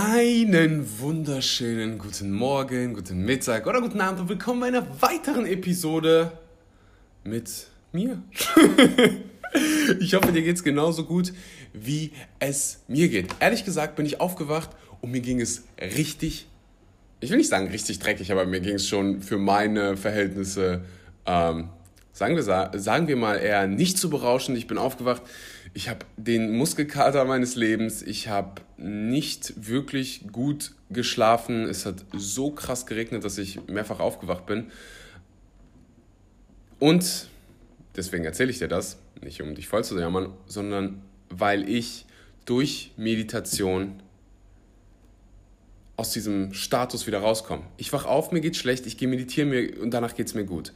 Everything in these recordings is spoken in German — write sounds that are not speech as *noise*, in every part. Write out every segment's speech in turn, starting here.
Einen wunderschönen guten Morgen, guten Mittag oder guten Abend und willkommen bei einer weiteren Episode mit mir. *laughs* ich hoffe, dir geht's genauso gut, wie es mir geht. Ehrlich gesagt bin ich aufgewacht und mir ging es richtig, ich will nicht sagen richtig dreckig, aber mir ging es schon für meine Verhältnisse, ähm, sagen, wir, sagen wir mal eher nicht so berauschend. Ich bin aufgewacht ich habe den Muskelkater meines Lebens. Ich habe nicht wirklich gut geschlafen. Es hat so krass geregnet, dass ich mehrfach aufgewacht bin. Und deswegen erzähle ich dir das, nicht um dich voll zu jammern, sondern weil ich durch Meditation aus diesem Status wieder rauskomme. Ich wach auf, mir geht's schlecht, ich gehe meditieren mir, und danach geht es mir gut.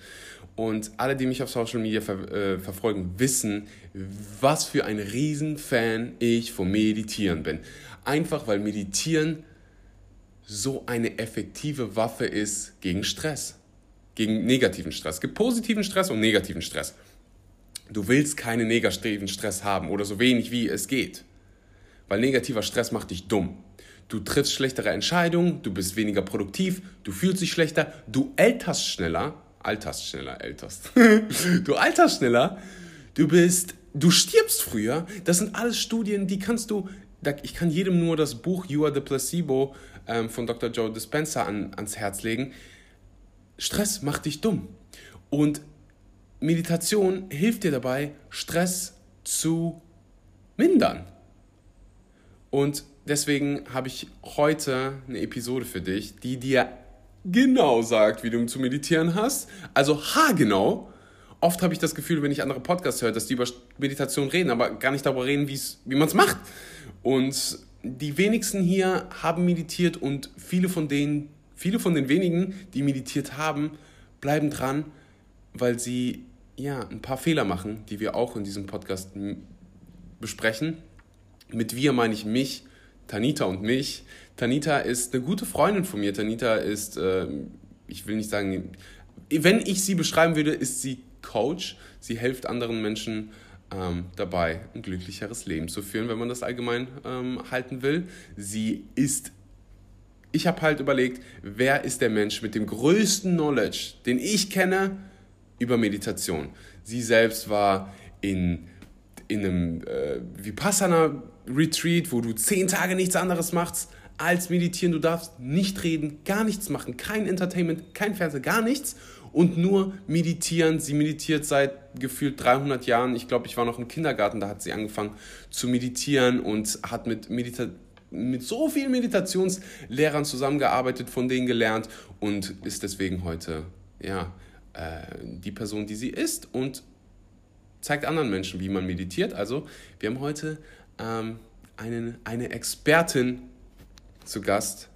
Und alle, die mich auf Social Media ver äh, verfolgen, wissen, was für ein Riesenfan ich vom Meditieren bin. Einfach weil Meditieren so eine effektive Waffe ist gegen Stress, gegen negativen Stress. Es gibt positiven Stress und negativen Stress. Du willst keinen negativen Stress haben oder so wenig wie es geht, weil negativer Stress macht dich dumm. Du triffst schlechtere Entscheidungen, du bist weniger produktiv, du fühlst dich schlechter, du älterst schneller, alterst schneller, älterst. *laughs* du alterst schneller, du bist, du stirbst früher. Das sind alles Studien, die kannst du, ich kann jedem nur das Buch You Are the Placebo ähm, von Dr. Joe Dispenza an, ans Herz legen. Stress macht dich dumm. Und Meditation hilft dir dabei, Stress zu mindern. Und deswegen habe ich heute eine Episode für dich, die dir genau sagt, wie du zu meditieren hast. Also haargenau. Oft habe ich das Gefühl, wenn ich andere Podcasts höre, dass die über Meditation reden, aber gar nicht darüber reden, wie man es macht. Und die wenigsten hier haben meditiert und viele von denen, viele von den wenigen, die meditiert haben, bleiben dran, weil sie ja ein paar Fehler machen, die wir auch in diesem Podcast besprechen. Mit wir meine ich mich, Tanita und mich. Tanita ist eine gute Freundin von mir. Tanita ist, äh, ich will nicht sagen, wenn ich sie beschreiben würde, ist sie Coach. Sie hilft anderen Menschen ähm, dabei, ein glücklicheres Leben zu führen, wenn man das allgemein ähm, halten will. Sie ist ich habe halt überlegt, wer ist der Mensch mit dem größten Knowledge, den ich kenne, über Meditation. Sie selbst war in, in einem äh, Vipassana-Retreat, wo du zehn Tage nichts anderes machst als meditieren. Du darfst nicht reden, gar nichts machen, kein Entertainment, kein Fernsehen, gar nichts und nur meditieren. Sie meditiert seit gefühlt 300 Jahren. Ich glaube, ich war noch im Kindergarten, da hat sie angefangen zu meditieren und hat mit Medita mit so vielen Meditationslehrern zusammengearbeitet, von denen gelernt und ist deswegen heute ja äh, die Person, die sie ist und zeigt anderen Menschen, wie man meditiert. Also wir haben heute ähm, einen, eine Expertin zu Gast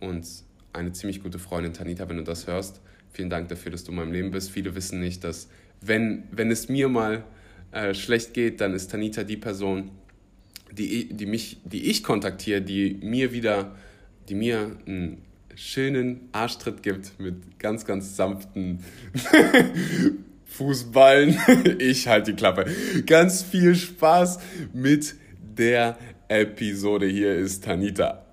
und eine ziemlich gute Freundin, Tanita, wenn du das hörst. Vielen Dank dafür, dass du in meinem Leben bist. Viele wissen nicht, dass wenn, wenn es mir mal äh, schlecht geht, dann ist Tanita die Person, die, die, mich, die ich kontaktiere, die mir wieder, die mir einen schönen Arschtritt gibt mit ganz, ganz sanften *laughs* Fußballen. *laughs* Ich halte die Klappe. Ganz viel Spaß mit der Episode. Hier ist Tanita.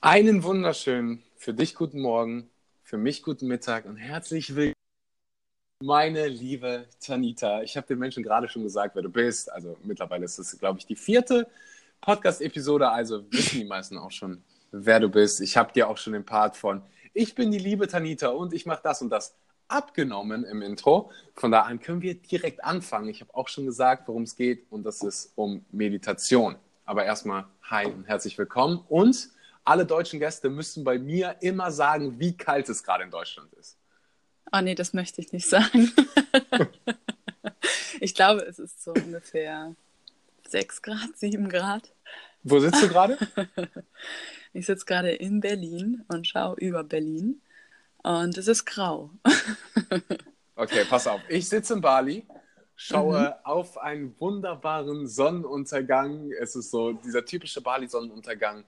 Einen wunderschönen, für dich guten Morgen, für mich guten Mittag und herzlich willkommen, meine liebe Tanita. Ich habe den Menschen gerade schon gesagt, wer du bist. Also mittlerweile ist es, glaube ich, die vierte Podcast-Episode. Also wissen die meisten auch schon, wer du bist. Ich habe dir auch schon den Part von Ich bin die liebe Tanita und ich mache das und das abgenommen im Intro. Von da an können wir direkt anfangen. Ich habe auch schon gesagt, worum es geht und das ist um Meditation. Aber erstmal hi und herzlich willkommen und alle deutschen Gäste müssen bei mir immer sagen, wie kalt es gerade in Deutschland ist. Oh nee, das möchte ich nicht sagen. *laughs* ich glaube, es ist so ungefähr 6 Grad, 7 Grad. Wo sitzt du gerade? *laughs* ich sitze gerade in Berlin und schaue über Berlin. Und es ist grau. *laughs* okay, pass auf. Ich sitze in Bali, schaue mhm. auf einen wunderbaren Sonnenuntergang. Es ist so dieser typische Bali-Sonnenuntergang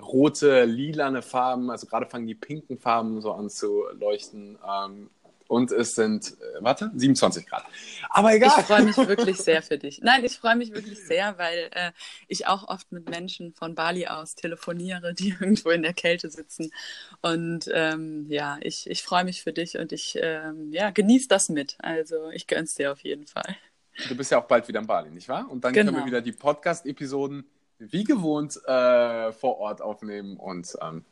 rote, lilane Farben, also gerade fangen die pinken Farben so an zu leuchten. Ähm, und es sind, äh, warte, 27 Grad. Aber egal. Ich freue mich wirklich sehr für dich. Nein, ich freue mich wirklich sehr, weil äh, ich auch oft mit Menschen von Bali aus telefoniere, die *laughs* irgendwo in der Kälte sitzen. Und ähm, ja, ich, ich freue mich für dich und ich ähm, ja, genieße das mit. Also ich gönn's dir auf jeden Fall. Du bist ja auch bald wieder in Bali, nicht wahr? Und dann genau. können wir wieder die Podcast-Episoden wie gewohnt äh, vor Ort aufnehmen und ähm,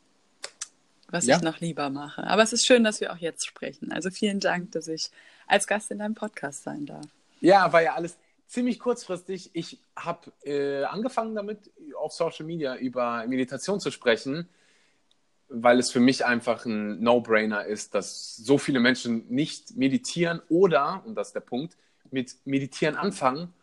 was ja. ich noch lieber mache. Aber es ist schön, dass wir auch jetzt sprechen. Also vielen Dank, dass ich als Gast in deinem Podcast sein darf. Ja, war ja alles ziemlich kurzfristig. Ich habe äh, angefangen damit, auf Social Media über Meditation zu sprechen, weil es für mich einfach ein No-Brainer ist, dass so viele Menschen nicht meditieren oder, und das ist der Punkt, mit Meditieren anfangen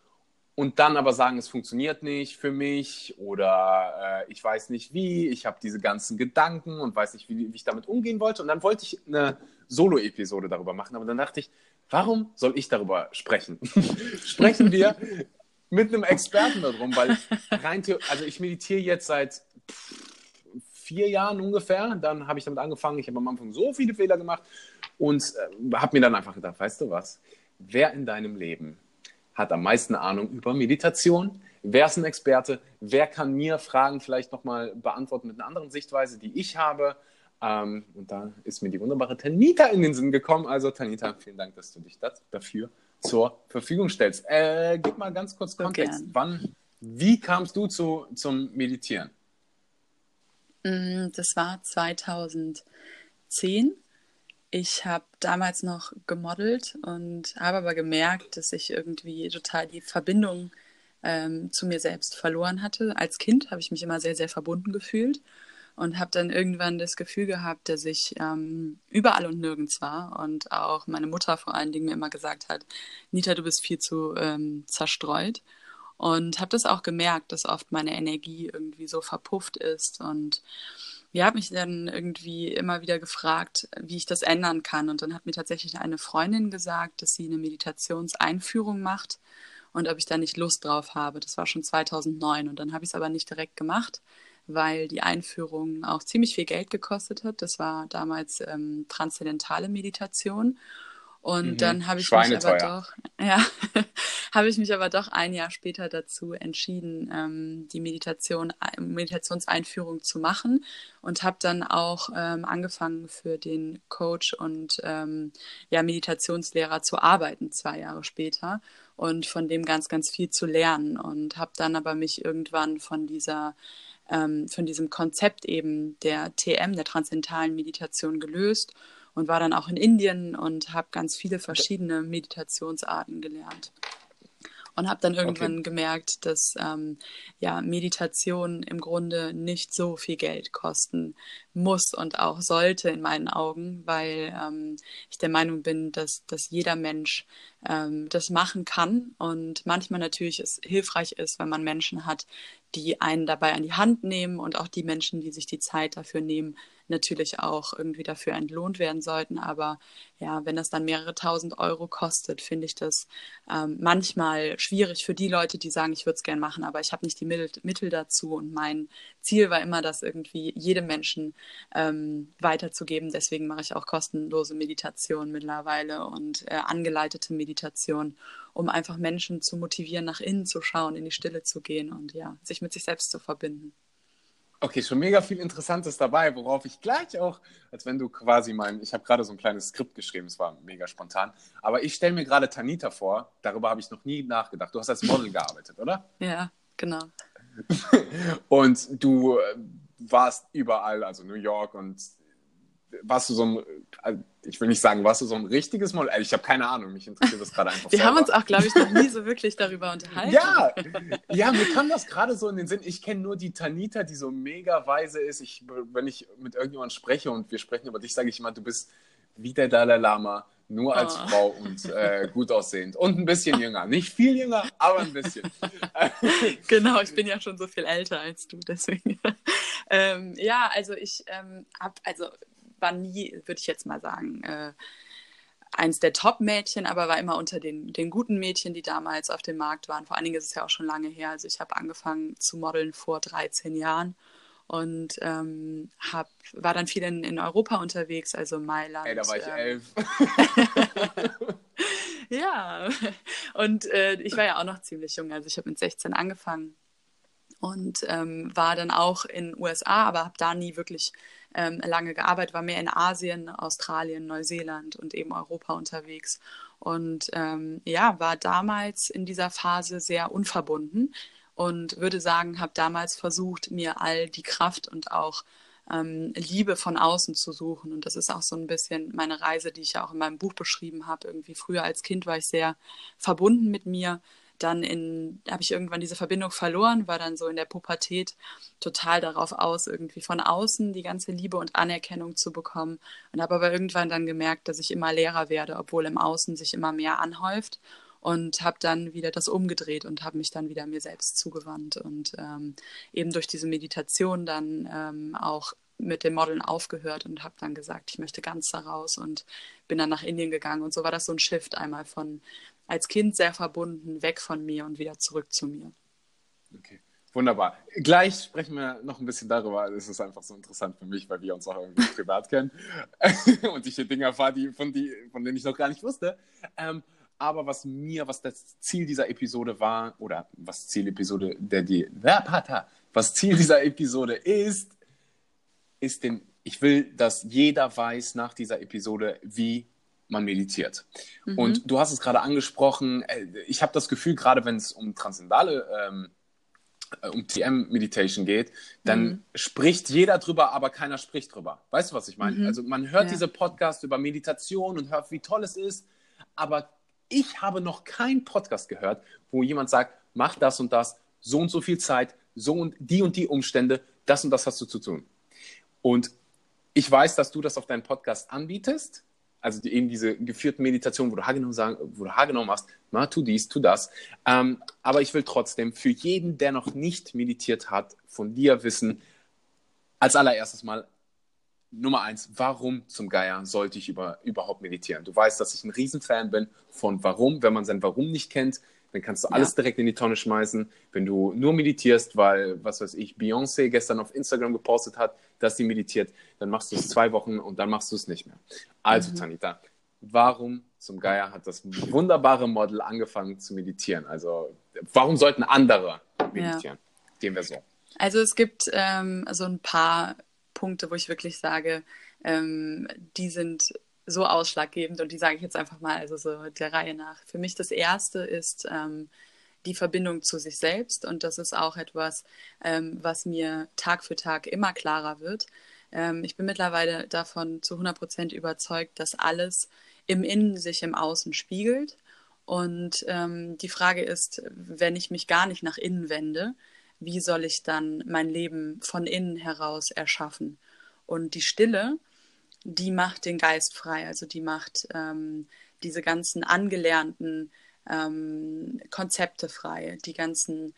und dann aber sagen, es funktioniert nicht für mich oder äh, ich weiß nicht wie, ich habe diese ganzen Gedanken und weiß nicht, wie, wie, ich damit umgehen wollte. Und dann wollte ich eine Solo-Episode darüber machen, aber dann dachte ich, warum soll ich darüber sprechen? *laughs* Sprechen wir mit einem Experten darum, weil rein also ich meditiere jetzt seit vier Jahren ungefähr, dann habe ich damit angefangen, ich habe am Anfang so viele Fehler gemacht und äh, habe mir dann einfach gedacht, weißt du was, wer in deinem Leben hat am meisten Ahnung über Meditation? Wer ist ein Experte? Wer kann mir Fragen vielleicht nochmal beantworten mit einer anderen Sichtweise, die ich habe? Ähm, und da ist mir die wunderbare Tanita in den Sinn gekommen. Also Tanita, vielen Dank, dass du dich das, dafür zur Verfügung stellst. Äh, gib mal ganz kurz Kontext. So Wann, wie kamst du zu, zum Meditieren? Mm, das war 2010 ich habe damals noch gemodelt und habe aber gemerkt, dass ich irgendwie total die Verbindung ähm, zu mir selbst verloren hatte. Als Kind habe ich mich immer sehr, sehr verbunden gefühlt und habe dann irgendwann das Gefühl gehabt, dass ich ähm, überall und nirgends war und auch meine Mutter vor allen Dingen mir immer gesagt hat, Nita, du bist viel zu ähm, zerstreut und habe das auch gemerkt, dass oft meine Energie irgendwie so verpufft ist und ja, habe mich dann irgendwie immer wieder gefragt, wie ich das ändern kann. Und dann hat mir tatsächlich eine Freundin gesagt, dass sie eine Meditationseinführung macht und ob ich da nicht Lust drauf habe. Das war schon 2009 und dann habe ich es aber nicht direkt gemacht, weil die Einführung auch ziemlich viel Geld gekostet hat. Das war damals ähm, transzendentale Meditation. Und mhm. dann habe ich mich aber doch, *laughs* ja, *laughs* habe ich mich aber doch ein Jahr später dazu entschieden, ähm, die Meditation, Meditationseinführung zu machen und habe dann auch ähm, angefangen für den Coach und ähm, ja, Meditationslehrer zu arbeiten, zwei Jahre später und von dem ganz, ganz viel zu lernen und habe dann aber mich irgendwann von dieser ähm, von diesem Konzept eben der TM, der transzendentalen Meditation gelöst und war dann auch in Indien und habe ganz viele verschiedene Meditationsarten gelernt. Und habe dann irgendwann okay. gemerkt, dass ähm, ja, Meditation im Grunde nicht so viel Geld kosten muss und auch sollte in meinen Augen, weil ähm, ich der Meinung bin, dass, dass jeder Mensch ähm, das machen kann und manchmal natürlich es hilfreich ist, wenn man Menschen hat, die einen dabei an die Hand nehmen und auch die Menschen, die sich die Zeit dafür nehmen, natürlich auch irgendwie dafür entlohnt werden sollten. Aber ja, wenn das dann mehrere tausend Euro kostet, finde ich das ähm, manchmal schwierig für die Leute, die sagen, ich würde es gerne machen, aber ich habe nicht die Mittel, Mittel dazu. Und mein Ziel war immer, das irgendwie jedem Menschen ähm, weiterzugeben. Deswegen mache ich auch kostenlose Meditation mittlerweile und äh, angeleitete Meditation, um einfach Menschen zu motivieren, nach innen zu schauen, in die Stille zu gehen und ja, sich mit sich selbst zu verbinden. Okay, schon mega viel Interessantes dabei, worauf ich gleich auch, als wenn du quasi mein, ich habe gerade so ein kleines Skript geschrieben, es war mega spontan, aber ich stelle mir gerade Tanita vor, darüber habe ich noch nie nachgedacht. Du hast als Model gearbeitet, oder? Ja, genau. *laughs* und du warst überall, also New York und warst du so ein, äh, ich will nicht sagen, warst du so ein richtiges Model? Ich habe keine Ahnung, mich interessiert das gerade einfach. Wir selber. haben uns auch, glaube ich, noch nie so wirklich darüber unterhalten. Ja, ja, mir kam das gerade so in den Sinn. Ich kenne nur die Tanita, die so mega weise ist. Ich, wenn ich mit irgendjemandem spreche und wir sprechen über dich, sage ich immer, du bist wie der Dalai Lama, nur als oh. Frau und äh, gut aussehend. Und ein bisschen jünger. Nicht viel jünger, aber ein bisschen. *laughs* genau, ich bin ja schon so viel älter als du, deswegen. *laughs* ähm, ja, also ich ähm, habe, also war nie, würde ich jetzt mal sagen, äh, eins der Top-Mädchen, aber war immer unter den, den guten Mädchen, die damals auf dem Markt waren. Vor allen Dingen ist es ja auch schon lange her. Also ich habe angefangen zu modeln vor 13 Jahren und ähm, hab, war dann viel in, in Europa unterwegs, also Mailand. Ey, da war ich ähm, elf. *laughs* ja, und äh, ich war ja auch noch ziemlich jung, also ich habe mit 16 angefangen und ähm, war dann auch in USA, aber habe da nie wirklich ähm, lange gearbeitet, war mehr in Asien, Australien, Neuseeland und eben Europa unterwegs. Und ähm, ja, war damals in dieser Phase sehr unverbunden und würde sagen, habe damals versucht, mir all die Kraft und auch ähm, Liebe von außen zu suchen. Und das ist auch so ein bisschen meine Reise, die ich ja auch in meinem Buch beschrieben habe. Irgendwie früher als Kind war ich sehr verbunden mit mir, dann in, habe ich irgendwann diese Verbindung verloren, war dann so in der Pubertät total darauf aus, irgendwie von außen die ganze Liebe und Anerkennung zu bekommen und habe aber irgendwann dann gemerkt, dass ich immer leerer werde, obwohl im Außen sich immer mehr anhäuft und habe dann wieder das umgedreht und habe mich dann wieder mir selbst zugewandt und ähm, eben durch diese Meditation dann ähm, auch mit dem Modeln aufgehört und habe dann gesagt, ich möchte ganz da raus und bin dann nach Indien gegangen und so war das so ein Shift einmal von als Kind sehr verbunden, weg von mir und wieder zurück zu mir. Okay. Wunderbar. Gleich sprechen wir noch ein bisschen darüber. Es ist einfach so interessant für mich, weil wir uns auch irgendwie *laughs* privat kennen *laughs* und ich hier Dinge erfahre, die, von, die, von denen ich noch gar nicht wusste. Ähm, aber was mir, was das Ziel dieser Episode war, oder was Ziel Episode der die, was Ziel dieser *laughs* Episode ist, ist den, ich will, dass jeder weiß nach dieser Episode, wie man meditiert. Mhm. Und du hast es gerade angesprochen, äh, ich habe das Gefühl, gerade wenn es um transzendale, ähm, äh, um TM-Meditation geht, dann mhm. spricht jeder drüber, aber keiner spricht drüber. Weißt du, was ich meine? Mhm. Also man hört ja. diese Podcasts über Meditation und hört, wie toll es ist, aber ich habe noch keinen Podcast gehört, wo jemand sagt, mach das und das, so und so viel Zeit, so und die und die Umstände, das und das hast du zu tun. Und ich weiß, dass du das auf deinem Podcast anbietest also die, eben diese geführten Meditationen, wo du Haargenau sagen, wo du Haargenau machst, na, tu dies, tu das. Ähm, aber ich will trotzdem für jeden, der noch nicht meditiert hat, von dir wissen, als allererstes mal, Nummer eins, warum zum Geier sollte ich über, überhaupt meditieren? Du weißt, dass ich ein Riesenfan bin von Warum. Wenn man sein Warum nicht kennt, dann kannst du alles ja. direkt in die Tonne schmeißen. Wenn du nur meditierst, weil, was weiß ich, Beyoncé gestern auf Instagram gepostet hat, dass sie meditiert, dann machst du es zwei Wochen und dann machst du es nicht mehr. Also, mhm. Tanita, warum zum Geier hat das wunderbare Model angefangen zu meditieren? Also, warum sollten andere meditieren? Ja. Dem wir so. Also, es gibt ähm, so ein paar Punkte, wo ich wirklich sage, ähm, die sind so ausschlaggebend und die sage ich jetzt einfach mal, also so der Reihe nach. Für mich das erste ist ähm, die Verbindung zu sich selbst und das ist auch etwas, ähm, was mir Tag für Tag immer klarer wird. Ähm, ich bin mittlerweile davon zu 100 Prozent überzeugt, dass alles im Innen sich im Außen spiegelt. Und ähm, die Frage ist, wenn ich mich gar nicht nach innen wende, wie soll ich dann mein Leben von innen heraus erschaffen? Und die Stille, die macht den Geist frei, also die macht ähm, diese ganzen angelernten ähm, Konzepte frei, die ganzen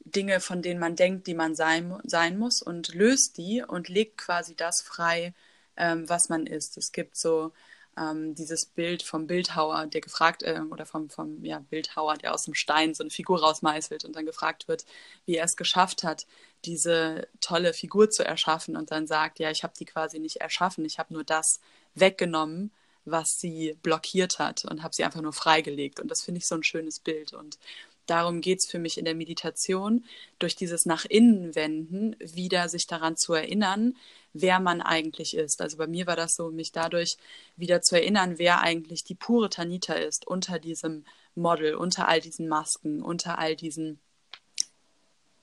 Dinge, von denen man denkt, die man sein, sein muss und löst die und legt quasi das frei, ähm, was man ist. Es gibt so ähm, dieses Bild vom Bildhauer, der gefragt, äh, oder vom, vom ja, Bildhauer, der aus dem Stein so eine Figur rausmeißelt und dann gefragt wird, wie er es geschafft hat, diese tolle Figur zu erschaffen und dann sagt, ja, ich habe die quasi nicht erschaffen, ich habe nur das weggenommen, was sie blockiert hat und habe sie einfach nur freigelegt. Und das finde ich so ein schönes Bild. Und darum geht es für mich in der Meditation, durch dieses nach innen wenden, wieder sich daran zu erinnern, wer man eigentlich ist. Also bei mir war das so, mich dadurch wieder zu erinnern, wer eigentlich die pure Tanita ist, unter diesem Model, unter all diesen Masken, unter all diesen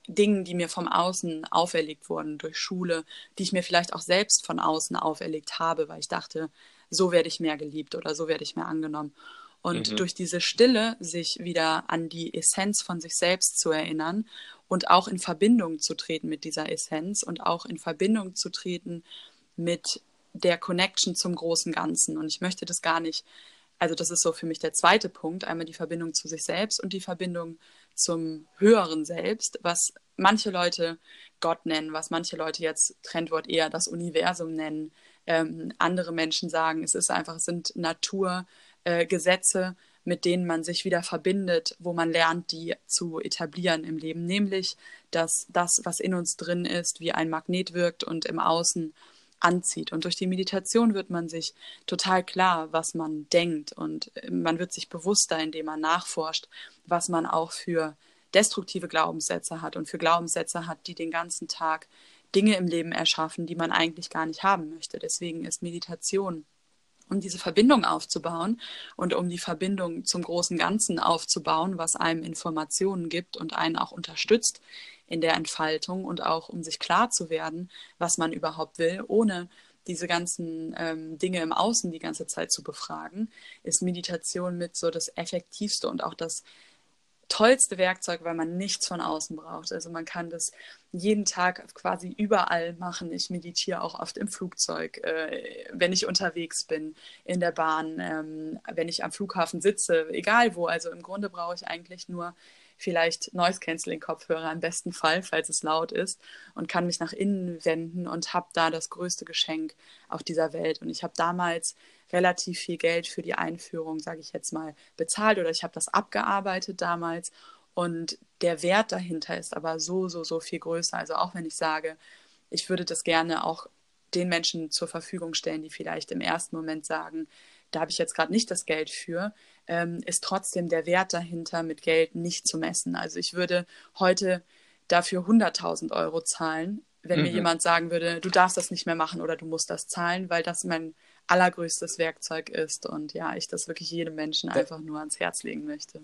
Dingen, die mir vom Außen auferlegt wurden, durch Schule, die ich mir vielleicht auch selbst von außen auferlegt habe, weil ich dachte, so werde ich mehr geliebt oder so werde ich mehr angenommen. Und mhm. durch diese Stille sich wieder an die Essenz von sich selbst zu erinnern und auch in Verbindung zu treten mit dieser Essenz und auch in Verbindung zu treten mit der Connection zum großen Ganzen. Und ich möchte das gar nicht, also das ist so für mich der zweite Punkt, einmal die Verbindung zu sich selbst und die Verbindung zum höheren Selbst, was manche Leute Gott nennen, was manche Leute jetzt Trendwort eher das Universum nennen. Ähm, andere Menschen sagen, es ist einfach, es sind Naturgesetze, äh, mit denen man sich wieder verbindet, wo man lernt, die zu etablieren im Leben, nämlich dass das, was in uns drin ist, wie ein Magnet wirkt und im Außen anzieht. Und durch die Meditation wird man sich total klar, was man denkt und man wird sich bewusster, indem man nachforscht, was man auch für destruktive Glaubenssätze hat und für Glaubenssätze hat, die den ganzen Tag Dinge im Leben erschaffen, die man eigentlich gar nicht haben möchte. Deswegen ist Meditation um diese Verbindung aufzubauen und um die Verbindung zum großen Ganzen aufzubauen, was einem Informationen gibt und einen auch unterstützt in der Entfaltung und auch um sich klar zu werden, was man überhaupt will, ohne diese ganzen ähm, Dinge im Außen die ganze Zeit zu befragen, ist Meditation mit so das effektivste und auch das tollste Werkzeug, weil man nichts von außen braucht. Also man kann das jeden Tag quasi überall machen. Ich meditiere auch oft im Flugzeug, äh, wenn ich unterwegs bin, in der Bahn, ähm, wenn ich am Flughafen sitze, egal wo. Also im Grunde brauche ich eigentlich nur vielleicht Noise-Canceling-Kopfhörer im besten Fall, falls es laut ist, und kann mich nach innen wenden und habe da das größte Geschenk auf dieser Welt. Und ich habe damals relativ viel Geld für die Einführung, sage ich jetzt mal, bezahlt oder ich habe das abgearbeitet damals. Und der Wert dahinter ist aber so, so, so viel größer. Also auch wenn ich sage, ich würde das gerne auch den Menschen zur Verfügung stellen, die vielleicht im ersten Moment sagen, da habe ich jetzt gerade nicht das Geld für, ähm, ist trotzdem der Wert dahinter mit Geld nicht zu messen. Also ich würde heute dafür 100.000 Euro zahlen, wenn mhm. mir jemand sagen würde, du darfst das nicht mehr machen oder du musst das zahlen, weil das mein allergrößtes Werkzeug ist und ja, ich das wirklich jedem Menschen einfach nur ans Herz legen möchte.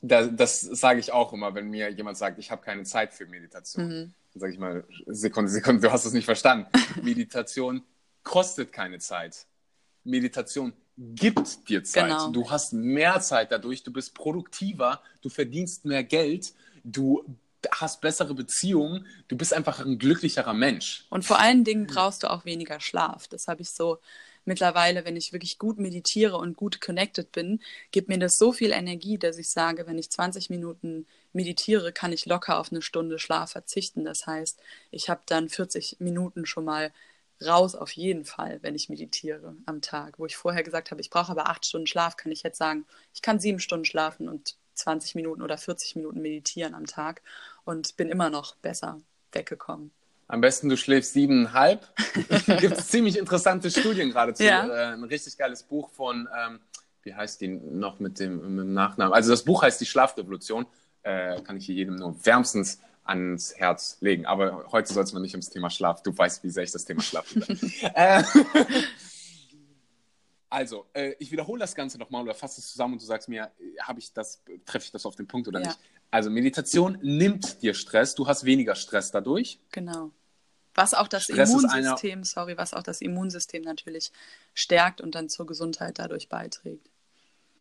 Das, das sage ich auch immer, wenn mir jemand sagt, ich habe keine Zeit für Meditation. Mhm. Dann sage ich mal, Sekunde, Sekunde, du hast es nicht verstanden. *laughs* Meditation kostet keine Zeit. Meditation gibt dir Zeit. Genau. Du hast mehr Zeit dadurch, du bist produktiver, du verdienst mehr Geld, du hast bessere Beziehungen, du bist einfach ein glücklicherer Mensch. Und vor allen Dingen brauchst du auch weniger Schlaf. Das habe ich so mittlerweile, wenn ich wirklich gut meditiere und gut connected bin, gibt mir das so viel Energie, dass ich sage, wenn ich 20 Minuten meditiere, kann ich locker auf eine Stunde Schlaf verzichten. Das heißt, ich habe dann 40 Minuten schon mal raus auf jeden Fall, wenn ich meditiere am Tag. Wo ich vorher gesagt habe, ich brauche aber acht Stunden Schlaf, kann ich jetzt sagen, ich kann sieben Stunden schlafen und 20 Minuten oder 40 Minuten meditieren am Tag und bin immer noch besser weggekommen. Am besten du schläfst siebeneinhalb. *laughs* Gibt es ziemlich interessante Studien gerade zu. Ja. Äh, ein richtig geiles Buch von, ähm, wie heißt die noch mit dem, mit dem, Nachnamen? Also das Buch heißt Die Schlafrevolution. Äh, kann ich hier jedem nur wärmstens ans Herz legen. Aber heute soll es mal nicht ums Thema Schlaf. Du weißt, wie sehr ich das Thema Schlaf *laughs* äh, also, äh, ich wiederhole das Ganze nochmal oder fasse es zusammen und du sagst mir, habe ich das, treffe ich das auf den Punkt oder ja. nicht? Also, Meditation nimmt dir Stress, du hast weniger Stress dadurch. Genau. Was auch das Stress Immunsystem, sorry, was auch das Immunsystem natürlich stärkt und dann zur Gesundheit dadurch beiträgt.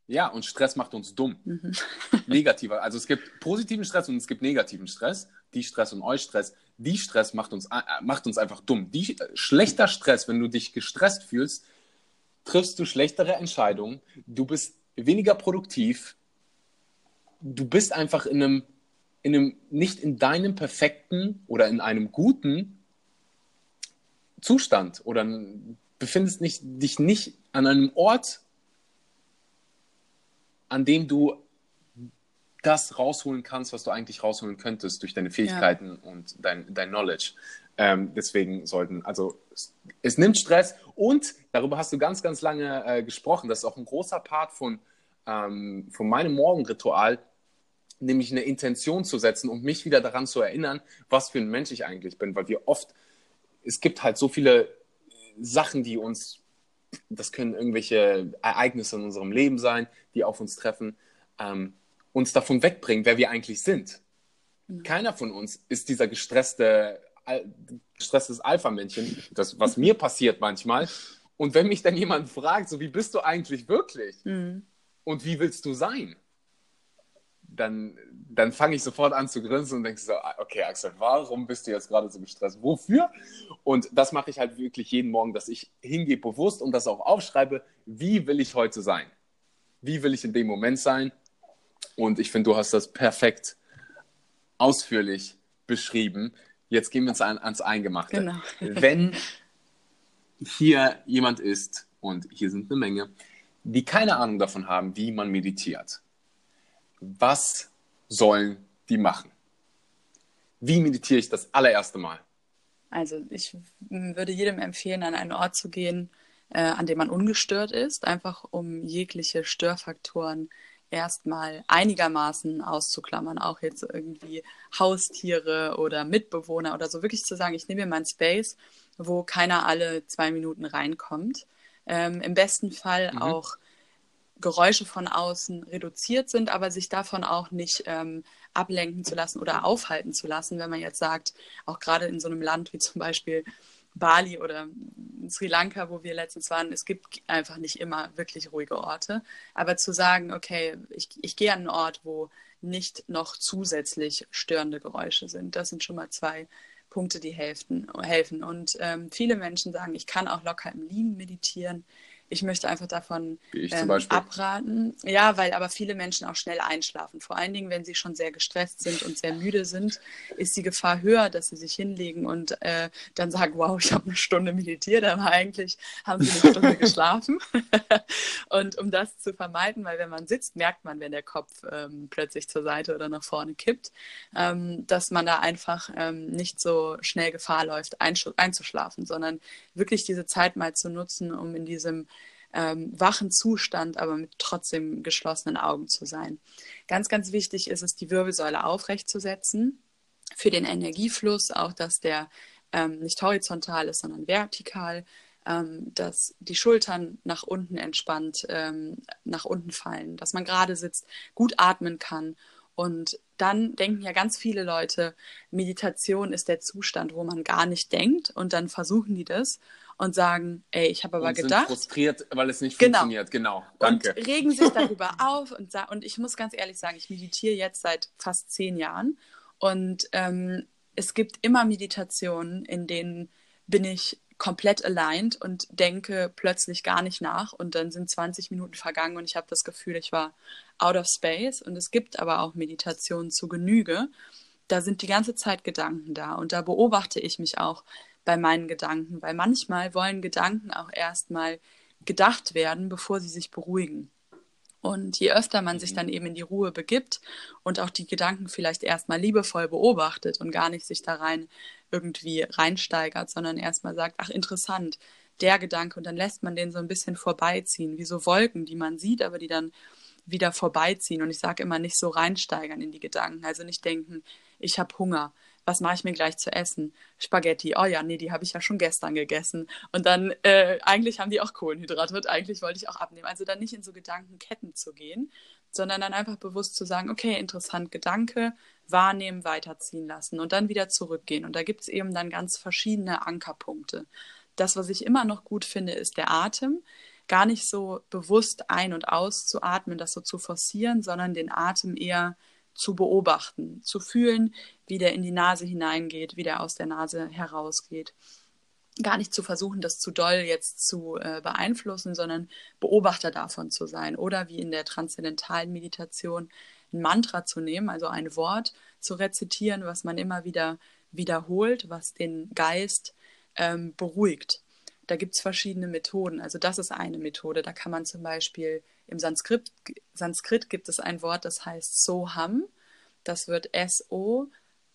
Ja, und Stress macht uns dumm. Mhm. Negativer. Also es gibt positiven Stress und es gibt negativen Stress. Die Stress und euch Stress. Die Stress macht uns, äh, macht uns einfach dumm. Die, äh, schlechter Stress, wenn du dich gestresst fühlst, triffst du schlechtere Entscheidungen, du bist weniger produktiv, du bist einfach in einem, in einem, nicht in deinem perfekten oder in einem guten Zustand oder befindest nicht, dich nicht an einem Ort, an dem du das rausholen kannst, was du eigentlich rausholen könntest durch deine Fähigkeiten ja. und dein, dein Knowledge. Ähm, deswegen sollten, also es, es, nimmt Stress und darüber hast du ganz, ganz lange äh, gesprochen. Das ist auch ein großer Part von, ähm, von meinem Morgenritual, nämlich eine Intention zu setzen und mich wieder daran zu erinnern, was für ein Mensch ich eigentlich bin, weil wir oft, es gibt halt so viele Sachen, die uns, das können irgendwelche Ereignisse in unserem Leben sein, die auf uns treffen, ähm, uns davon wegbringen, wer wir eigentlich sind. Mhm. Keiner von uns ist dieser gestresste gestresstes Alpha-Männchen, das, was mir *laughs* passiert manchmal. Und wenn mich dann jemand fragt, so wie bist du eigentlich wirklich? Mhm. Und wie willst du sein? Dann, dann fange ich sofort an zu grinsen und denke so, ah, okay, Axel, warum bist du jetzt gerade so gestresst? Wofür? Und das mache ich halt wirklich jeden Morgen, dass ich hingehe bewusst und das auch aufschreibe, wie will ich heute sein? Wie will ich in dem Moment sein? Und ich finde, du hast das perfekt ausführlich beschrieben. Jetzt gehen wir uns an, ans Eingemachte. Genau. *laughs* Wenn hier jemand ist, und hier sind eine Menge, die keine Ahnung davon haben, wie man meditiert, was sollen die machen? Wie meditiere ich das allererste Mal? Also ich würde jedem empfehlen, an einen Ort zu gehen, äh, an dem man ungestört ist, einfach um jegliche Störfaktoren erstmal einigermaßen auszuklammern, auch jetzt irgendwie Haustiere oder Mitbewohner oder so, wirklich zu sagen, ich nehme mir meinen Space, wo keiner alle zwei Minuten reinkommt. Ähm, Im besten Fall mhm. auch Geräusche von außen reduziert sind, aber sich davon auch nicht ähm, ablenken zu lassen oder aufhalten zu lassen, wenn man jetzt sagt, auch gerade in so einem Land wie zum Beispiel Bali oder Sri Lanka, wo wir letztens waren, es gibt einfach nicht immer wirklich ruhige Orte. Aber zu sagen, okay, ich, ich gehe an einen Ort, wo nicht noch zusätzlich störende Geräusche sind, das sind schon mal zwei Punkte, die helfen. helfen. Und ähm, viele Menschen sagen, ich kann auch locker im Liegen meditieren ich möchte einfach davon ähm, abraten. Ja, weil aber viele Menschen auch schnell einschlafen. Vor allen Dingen, wenn sie schon sehr gestresst sind und sehr müde sind, ist die Gefahr höher, dass sie sich hinlegen und äh, dann sagen, wow, ich habe eine Stunde meditiert, aber eigentlich haben sie eine Stunde *laughs* geschlafen. *laughs* und um das zu vermeiden, weil wenn man sitzt, merkt man, wenn der Kopf ähm, plötzlich zur Seite oder nach vorne kippt, ähm, dass man da einfach ähm, nicht so schnell Gefahr läuft, einzuschlafen, sondern wirklich diese Zeit mal zu nutzen, um in diesem ähm, wachen Zustand, aber mit trotzdem geschlossenen Augen zu sein. Ganz, ganz wichtig ist es, die Wirbelsäule aufrechtzusetzen für den Energiefluss, auch dass der ähm, nicht horizontal ist, sondern vertikal, ähm, dass die Schultern nach unten entspannt ähm, nach unten fallen, dass man gerade sitzt, gut atmen kann und dann denken ja ganz viele Leute, Meditation ist der Zustand, wo man gar nicht denkt und dann versuchen die das und sagen, ey, ich habe aber und gedacht. Sind frustriert, weil es nicht genau. funktioniert, genau. Danke. Und regen sich *laughs* darüber auf und, und ich muss ganz ehrlich sagen, ich meditiere jetzt seit fast zehn Jahren und ähm, es gibt immer Meditationen, in denen bin ich komplett aligned und denke plötzlich gar nicht nach und dann sind 20 Minuten vergangen und ich habe das Gefühl, ich war out of space und es gibt aber auch Meditationen zu Genüge. Da sind die ganze Zeit Gedanken da und da beobachte ich mich auch bei meinen Gedanken, weil manchmal wollen Gedanken auch erstmal gedacht werden, bevor sie sich beruhigen. Und je öfter man sich mhm. dann eben in die Ruhe begibt und auch die Gedanken vielleicht erstmal liebevoll beobachtet und gar nicht sich da rein irgendwie reinsteigert, sondern erstmal sagt, ach interessant, der Gedanke und dann lässt man den so ein bisschen vorbeiziehen, wie so Wolken, die man sieht, aber die dann wieder vorbeiziehen. Und ich sage immer nicht so reinsteigern in die Gedanken, also nicht denken, ich habe Hunger, was mache ich mir gleich zu essen? Spaghetti. Oh ja, nee, die habe ich ja schon gestern gegessen. Und dann, äh, eigentlich haben die auch Kohlenhydrate und eigentlich wollte ich auch abnehmen. Also dann nicht in so Gedankenketten zu gehen, sondern dann einfach bewusst zu sagen, okay, interessant, Gedanke, wahrnehmen, weiterziehen lassen und dann wieder zurückgehen. Und da gibt es eben dann ganz verschiedene Ankerpunkte. Das, was ich immer noch gut finde, ist der Atem. Gar nicht so bewusst ein- und auszuatmen, das so zu forcieren, sondern den Atem eher zu beobachten, zu fühlen, wie der in die Nase hineingeht, wie der aus der Nase herausgeht. Gar nicht zu versuchen, das zu doll jetzt zu äh, beeinflussen, sondern Beobachter davon zu sein. Oder wie in der transzendentalen Meditation ein Mantra zu nehmen, also ein Wort zu rezitieren, was man immer wieder wiederholt, was den Geist ähm, beruhigt. Da gibt es verschiedene Methoden. Also das ist eine Methode. Da kann man zum Beispiel im Sanskrit, Sanskrit gibt es ein Wort, das heißt Soham. Das wird S-O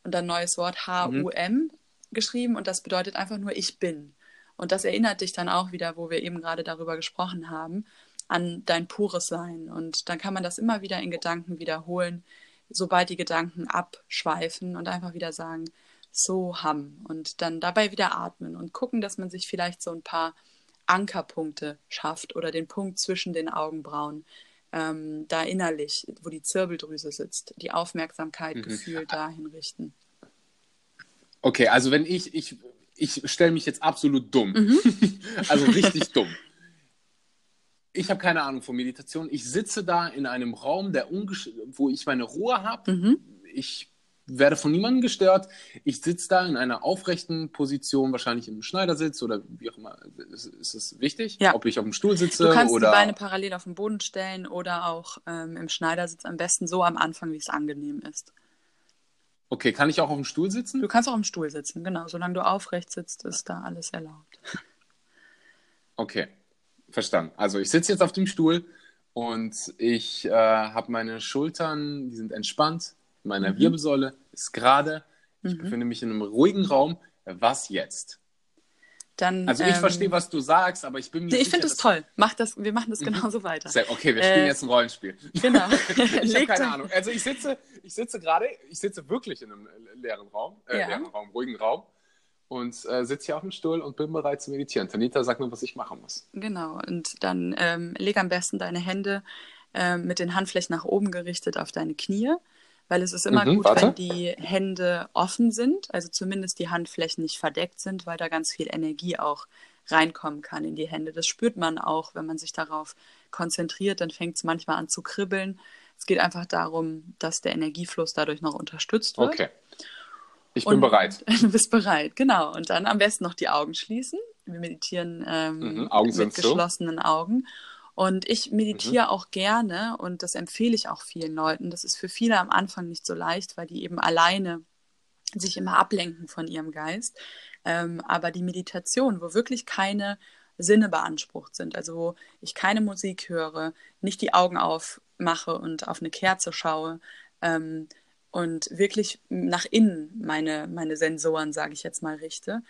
und ein neues Wort H-U-M mhm. geschrieben und das bedeutet einfach nur ich bin. Und das erinnert dich dann auch wieder, wo wir eben gerade darüber gesprochen haben, an dein pures Sein. Und dann kann man das immer wieder in Gedanken wiederholen, sobald die Gedanken abschweifen und einfach wieder sagen, so ham. Und dann dabei wieder atmen und gucken, dass man sich vielleicht so ein paar Ankerpunkte schafft oder den Punkt zwischen den Augenbrauen, ähm, da innerlich, wo die Zirbeldrüse sitzt, die Aufmerksamkeit mhm. gefühlt dahin richten. Okay, also wenn ich, ich, ich stelle mich jetzt absolut dumm, mhm. *laughs* also richtig dumm. *laughs* Ich habe keine Ahnung von Meditation. Ich sitze da in einem Raum, der wo ich meine Ruhe habe. Mhm. Ich werde von niemandem gestört. Ich sitze da in einer aufrechten Position, wahrscheinlich im Schneidersitz oder wie auch immer. Ist, ist es wichtig, ja. ob ich auf dem Stuhl sitze? Du kannst oder... die Beine parallel auf den Boden stellen oder auch ähm, im Schneidersitz am besten so am Anfang, wie es angenehm ist. Okay, kann ich auch auf dem Stuhl sitzen? Du kannst auch im Stuhl sitzen, genau. Solange du aufrecht sitzt, ist da alles erlaubt. *laughs* Okay. verstanden. Also ich sitze jetzt auf dem Stuhl und ich äh, habe meine Schultern, die sind entspannt, meine Mhm. Wirbelsäule ist gerade, ich Mhm. befinde mich in einem ruhigen Raum. Was jetzt? Dann, Also ich ähm, verstehe, was du sagst, aber ich bin mir ich finde es toll. Mach das, wir machen das Mhm. genauso weiter. Sehr, okay, wir Äh, spielen jetzt ein Rollenspiel. Genau. *laughs* *laughs* ich habe keine Ahnung. Also ich sitze, ich sitze gerade, ich sitze wirklich in einem leeren Raum, äh, Ja. leeren Raum, ruhigen Raum und äh, sitze hier auf dem Stuhl und bin bereit zu meditieren. Tanita, sag mir, was ich machen muss. Genau. Und dann ähm, leg am besten deine Hände ähm, mit den Handflächen nach oben gerichtet auf deine Knie, weil es ist immer Mhm, gut, warte. wenn die Hände offen sind, also zumindest die Handflächen nicht verdeckt sind, weil da ganz viel Energie auch reinkommen kann in die Hände. Das spürt man auch, wenn man sich darauf konzentriert, dann fängt es manchmal an zu kribbeln. Es geht einfach darum, dass der Energiefluss dadurch noch unterstützt wird. Okay. Ich bin Und- bereit. *laughs* Du bist bereit, genau. Und dann am besten noch die Augen schließen. Wir meditieren ähm, Mhm, Augen mit sind zu. geschlossenen Augen. Und ich meditiere auch gerne und das empfehle ich auch vielen Leuten. Das ist für viele am Anfang nicht so leicht, weil die eben alleine sich immer ablenken von ihrem Geist. Ähm, aber die Meditation, wo wirklich keine Sinne beansprucht sind, also wo ich keine Musik höre, nicht die Augen aufmache und auf eine Kerze schaue ähm, und wirklich nach innen meine, meine Sensoren, sage ich jetzt mal, richte,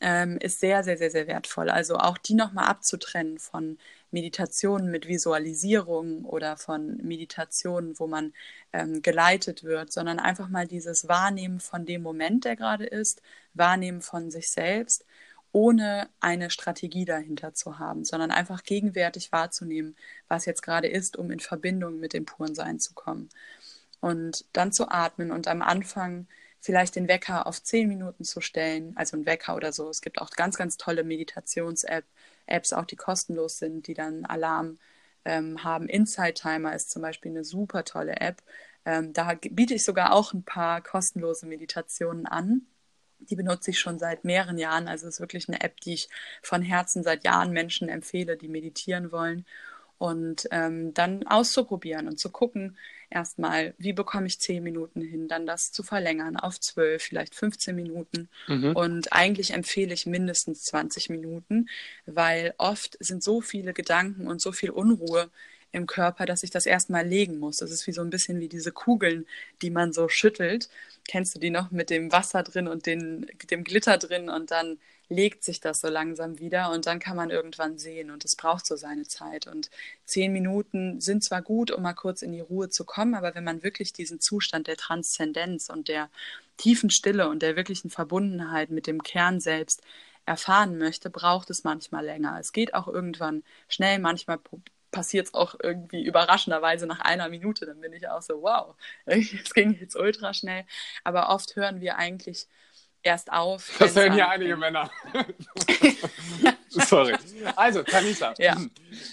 ähm, ist sehr, sehr, sehr, sehr wertvoll. Also auch die nochmal abzutrennen von Meditationen mit Visualisierung oder von Meditationen, wo man ähm, geleitet wird, sondern einfach mal dieses Wahrnehmen von dem Moment, der gerade ist, Wahrnehmen von sich selbst, ohne eine Strategie dahinter zu haben, sondern einfach gegenwärtig wahrzunehmen, was jetzt gerade ist, um in Verbindung mit dem puren Sein zu kommen. Und dann zu atmen und am Anfang vielleicht den Wecker auf zehn Minuten zu stellen, also ein Wecker oder so. Es gibt auch ganz, ganz tolle Meditations-App, Apps, auch die kostenlos sind, die dann Alarm ähm, haben. Inside Timer ist zum Beispiel eine super tolle App. Ähm, da biete ich sogar auch ein paar kostenlose Meditationen an. Die benutze ich schon seit mehreren Jahren. Also es ist wirklich eine App, die ich von Herzen seit Jahren Menschen empfehle, die meditieren wollen. Und ähm, dann auszuprobieren und zu gucken, erstmal, wie bekomme ich zehn Minuten hin, dann das zu verlängern auf zwölf, vielleicht 15 Minuten. Mhm. Und eigentlich empfehle ich mindestens 20 Minuten, weil oft sind so viele Gedanken und so viel Unruhe im Körper, dass ich das erstmal legen muss. Das ist wie so ein bisschen wie diese Kugeln, die man so schüttelt. Kennst du die noch mit dem Wasser drin und den, dem Glitter drin und dann legt sich das so langsam wieder und dann kann man irgendwann sehen und es braucht so seine Zeit. Und zehn Minuten sind zwar gut, um mal kurz in die Ruhe zu kommen, aber wenn man wirklich diesen Zustand der Transzendenz und der tiefen Stille und der wirklichen Verbundenheit mit dem Kern selbst erfahren möchte, braucht es manchmal länger. Es geht auch irgendwann schnell, manchmal passiert es auch irgendwie überraschenderweise nach einer Minute. Dann bin ich auch so, wow, *laughs* es ging jetzt ultra schnell. Aber oft hören wir eigentlich erst auf. Das hören ja einige Männer. *laughs* Sorry. Also, Tanita, Ja.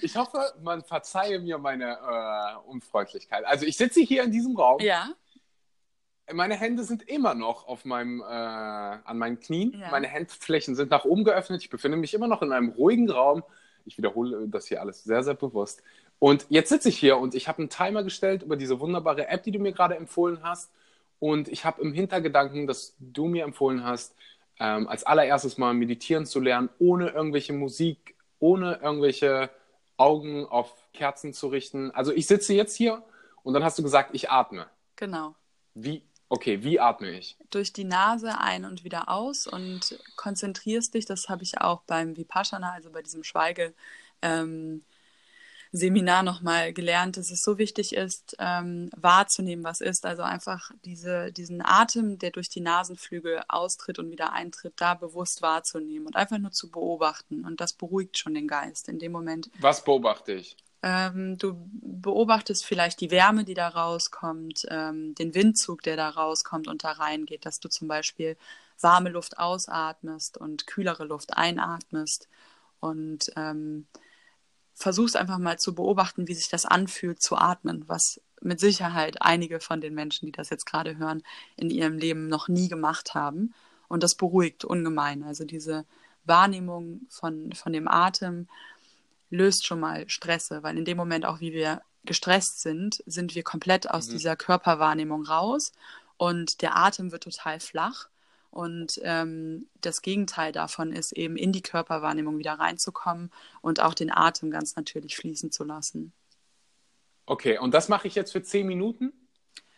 ich hoffe, man verzeihe mir meine äh, Unfreundlichkeit. Also, ich sitze hier in diesem Raum. Ja, Meine Hände sind immer noch auf meinem, äh, an meinen Knien. Ja. Meine Handflächen sind nach oben geöffnet. Ich befinde mich immer noch in einem ruhigen Raum. Ich wiederhole das hier alles sehr, sehr bewusst. Und jetzt sitze ich hier und ich habe einen Timer gestellt über diese wunderbare App, die du mir gerade empfohlen hast. Und ich habe im Hintergedanken, dass du mir empfohlen hast, ähm, als allererstes mal meditieren zu lernen, ohne irgendwelche Musik, ohne irgendwelche Augen auf Kerzen zu richten. Also ich sitze jetzt hier und dann hast du gesagt, ich atme. genau. Wie, okay, wie atme ich? durch die Nase ein und wieder aus und konzentrierst dich, das habe ich auch beim Vipassana, also bei diesem Schweige, ähm, Seminar nochmal gelernt, dass es so wichtig ist, ähm, wahrzunehmen, was ist. Also einfach diese, diesen Atem, der durch die Nasenflügel austritt und wieder eintritt, da bewusst wahrzunehmen und einfach nur zu beobachten. Und das beruhigt schon den Geist in dem Moment. Was beobachte ich? Ähm, du beobachtest vielleicht die Wärme, die da rauskommt, ähm, den Windzug, der da rauskommt und da reingeht, dass du zum Beispiel warme Luft ausatmest und kühlere Luft einatmest und ähm, versuchst einfach mal zu beobachten, wie sich das anfühlt zu atmen, was mit Sicherheit einige von den Menschen, die das jetzt gerade hören, in ihrem Leben noch nie gemacht haben. Und das beruhigt ungemein. Also diese Wahrnehmung von, von dem Atem löst schon mal Stresse, weil in dem Moment auch, wie wir gestresst sind, sind wir komplett aus Mhm. dieser Körperwahrnehmung raus und der Atem wird total flach. Und ähm, das Gegenteil davon ist eben in die Körperwahrnehmung wieder reinzukommen und auch den Atem ganz natürlich fließen zu lassen. Okay, und das mache ich jetzt für zehn Minuten?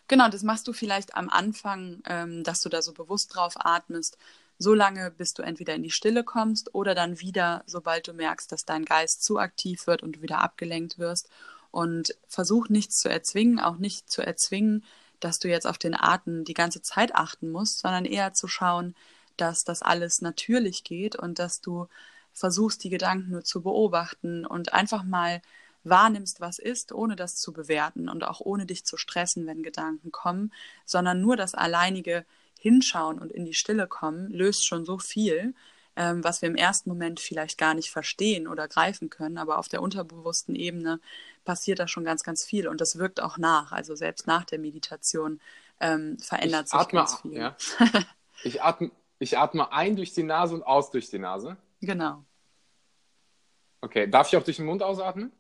Genau, das machst du vielleicht am Anfang, ähm, dass du da so bewusst drauf atmest, so lange, bis du entweder in die Stille kommst oder dann wieder, sobald du merkst, dass dein Geist zu aktiv wird und du wieder abgelenkt wirst. Und versuch nichts zu erzwingen, auch nicht zu erzwingen, dass du jetzt auf den Atem die ganze Zeit achten musst, sondern eher zu schauen, dass das alles natürlich geht und dass du versuchst, die Gedanken nur zu beobachten und einfach mal wahrnimmst, was ist, ohne das zu bewerten und auch ohne dich zu stressen, wenn Gedanken kommen, sondern nur das alleinige Hinschauen und in die Stille kommen, löst schon so viel, ähm, was wir im ersten Moment vielleicht gar nicht verstehen oder greifen können, aber auf der unterbewussten Ebene passiert da schon ganz, ganz viel und das wirkt auch nach. Also selbst nach der Meditation ähm, verändert ich sich atme, ganz viel. Ja. *laughs* ich, atme, ich atme ein durch die Nase und aus durch die Nase. Genau. Okay, darf ich auch durch den Mund ausatmen?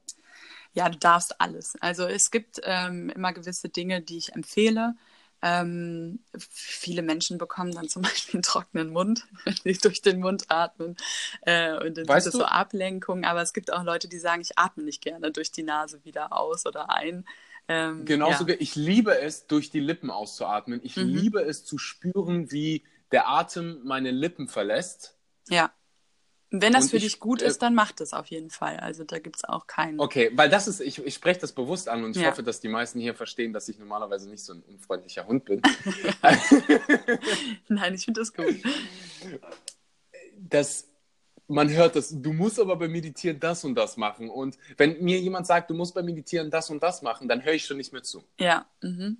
Ja, du darfst alles. Also es gibt ähm, immer gewisse Dinge, die ich empfehle. Ähm, viele Menschen bekommen dann zum *laughs* Beispiel einen trockenen Mund, wenn sie durch den Mund atmen. Äh, und dann Weißt ist es du- so Ablenkung. Aber es gibt auch Leute, die sagen, ich atme nicht gerne durch die Nase wieder aus oder ein. Ähm, Genauso, ja. ge- ich liebe es, durch die Lippen auszuatmen. Ich Mhm. liebe es zu spüren, wie der Atem meine Lippen verlässt. Ja. Wenn das Und für ich- dich gut äh, ist, dann mach das auf jeden Fall. Also da gibt es auch keinen. Okay, weil das ist, ich, ich spreche das bewusst an und ich Ja. hoffe, dass die meisten hier verstehen, dass ich normalerweise nicht so ein unfreundlicher Hund bin. *laughs* Nein, ich finde das gut. dass man hört, dass du musst aber beim Meditieren das und das machen. Und wenn mir jemand sagt, du musst beim Meditieren das und das machen, dann höre ich schon nicht mehr zu. Ja. Mhm.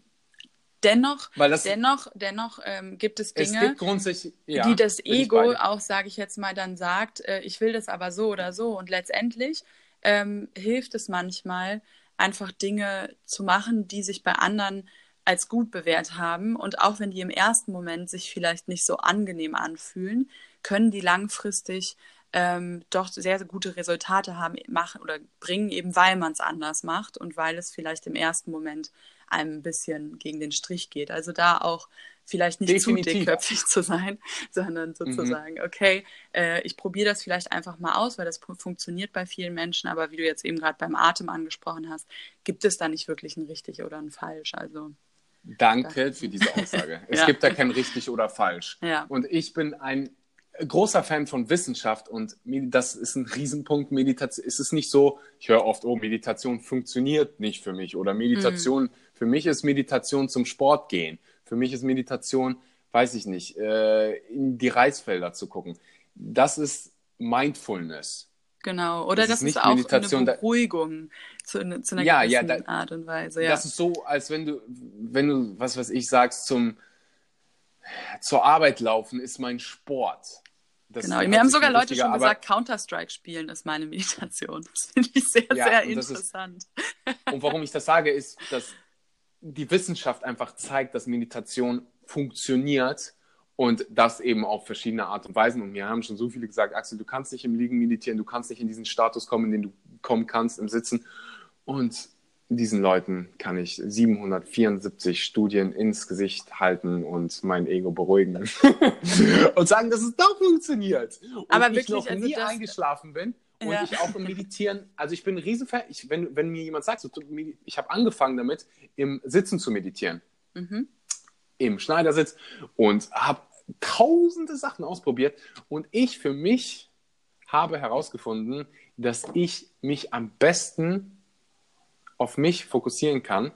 Dennoch, das, dennoch, dennoch ähm, gibt es es Dinge, grundsätzlich, ja, die das Ego auch, sage ich jetzt mal, dann sagt, äh, ich will das aber so oder so. Und letztendlich ähm, hilft es manchmal, einfach Dinge zu machen, die sich bei anderen als gut bewährt haben. Und auch wenn die im ersten Moment sich vielleicht nicht so angenehm anfühlen, können die langfristig ähm, doch sehr, sehr gute Resultate haben, machen oder bringen, eben weil man es anders macht und weil es vielleicht im ersten Moment einem ein bisschen gegen den Strich geht. Also da auch vielleicht nicht Definitiv. zu dickköpfig zu sein, *laughs* sondern sozusagen, okay, äh, ich probiere das vielleicht einfach mal aus, weil das funktioniert bei vielen Menschen, aber wie du jetzt eben gerade beim Atem angesprochen hast, gibt es da nicht wirklich ein richtig oder ein falsch. Also Danke für diese Aussage. *laughs* Es Ja. gibt da kein richtig oder falsch. Ja. Und ich bin ein großer Fan von Wissenschaft und das ist ein Riesenpunkt. Meditation, es ist nicht so, ich höre oft, oh, Meditation funktioniert nicht für mich oder Meditation, Mhm. Für mich ist Meditation zum Sport gehen. Für mich ist Meditation, weiß ich nicht, äh, in die Reisfelder zu gucken. Das ist Mindfulness. genau. Oder Das das, ist ist, auch Meditation, eine Beruhigung zu, zu einer Ja, ja, gewissen da- Art und Weise. Ja. Das ist so, als wenn du, wenn du, was weiß ich, sagst, zum zur Arbeit laufen ist mein Sport. Das Genau, mir haben sogar Leute schon gesagt, Counter-Strike spielen ist meine Meditation. *laughs* Das finde ich sehr, Ja, sehr das ist- interessant. Und warum ich das sage, ist, dass die Wissenschaft einfach zeigt, dass Meditation funktioniert und das eben auf verschiedene Art und Weisen. Und mir haben schon so viele gesagt, Axel, du kannst nicht im Liegen meditieren, du kannst nicht in diesen Status kommen, in den du kommen kannst im Sitzen. Und diesen Leuten kann ich 774 Studien ins Gesicht halten und mein Ego beruhigen *laughs* und sagen, dass es doch funktioniert. Und Aber ich wirklich, noch also nie das- eingeschlafen bin und Ja. ich auch im Meditieren, also ich bin ein Riesenfan, ich, wenn, wenn mir jemand sagt, so, ich habe angefangen damit, im Sitzen zu meditieren, Mhm. im Schneidersitz und habe tausende Sachen ausprobiert und ich für mich habe herausgefunden, dass ich mich am besten auf mich fokussieren kann,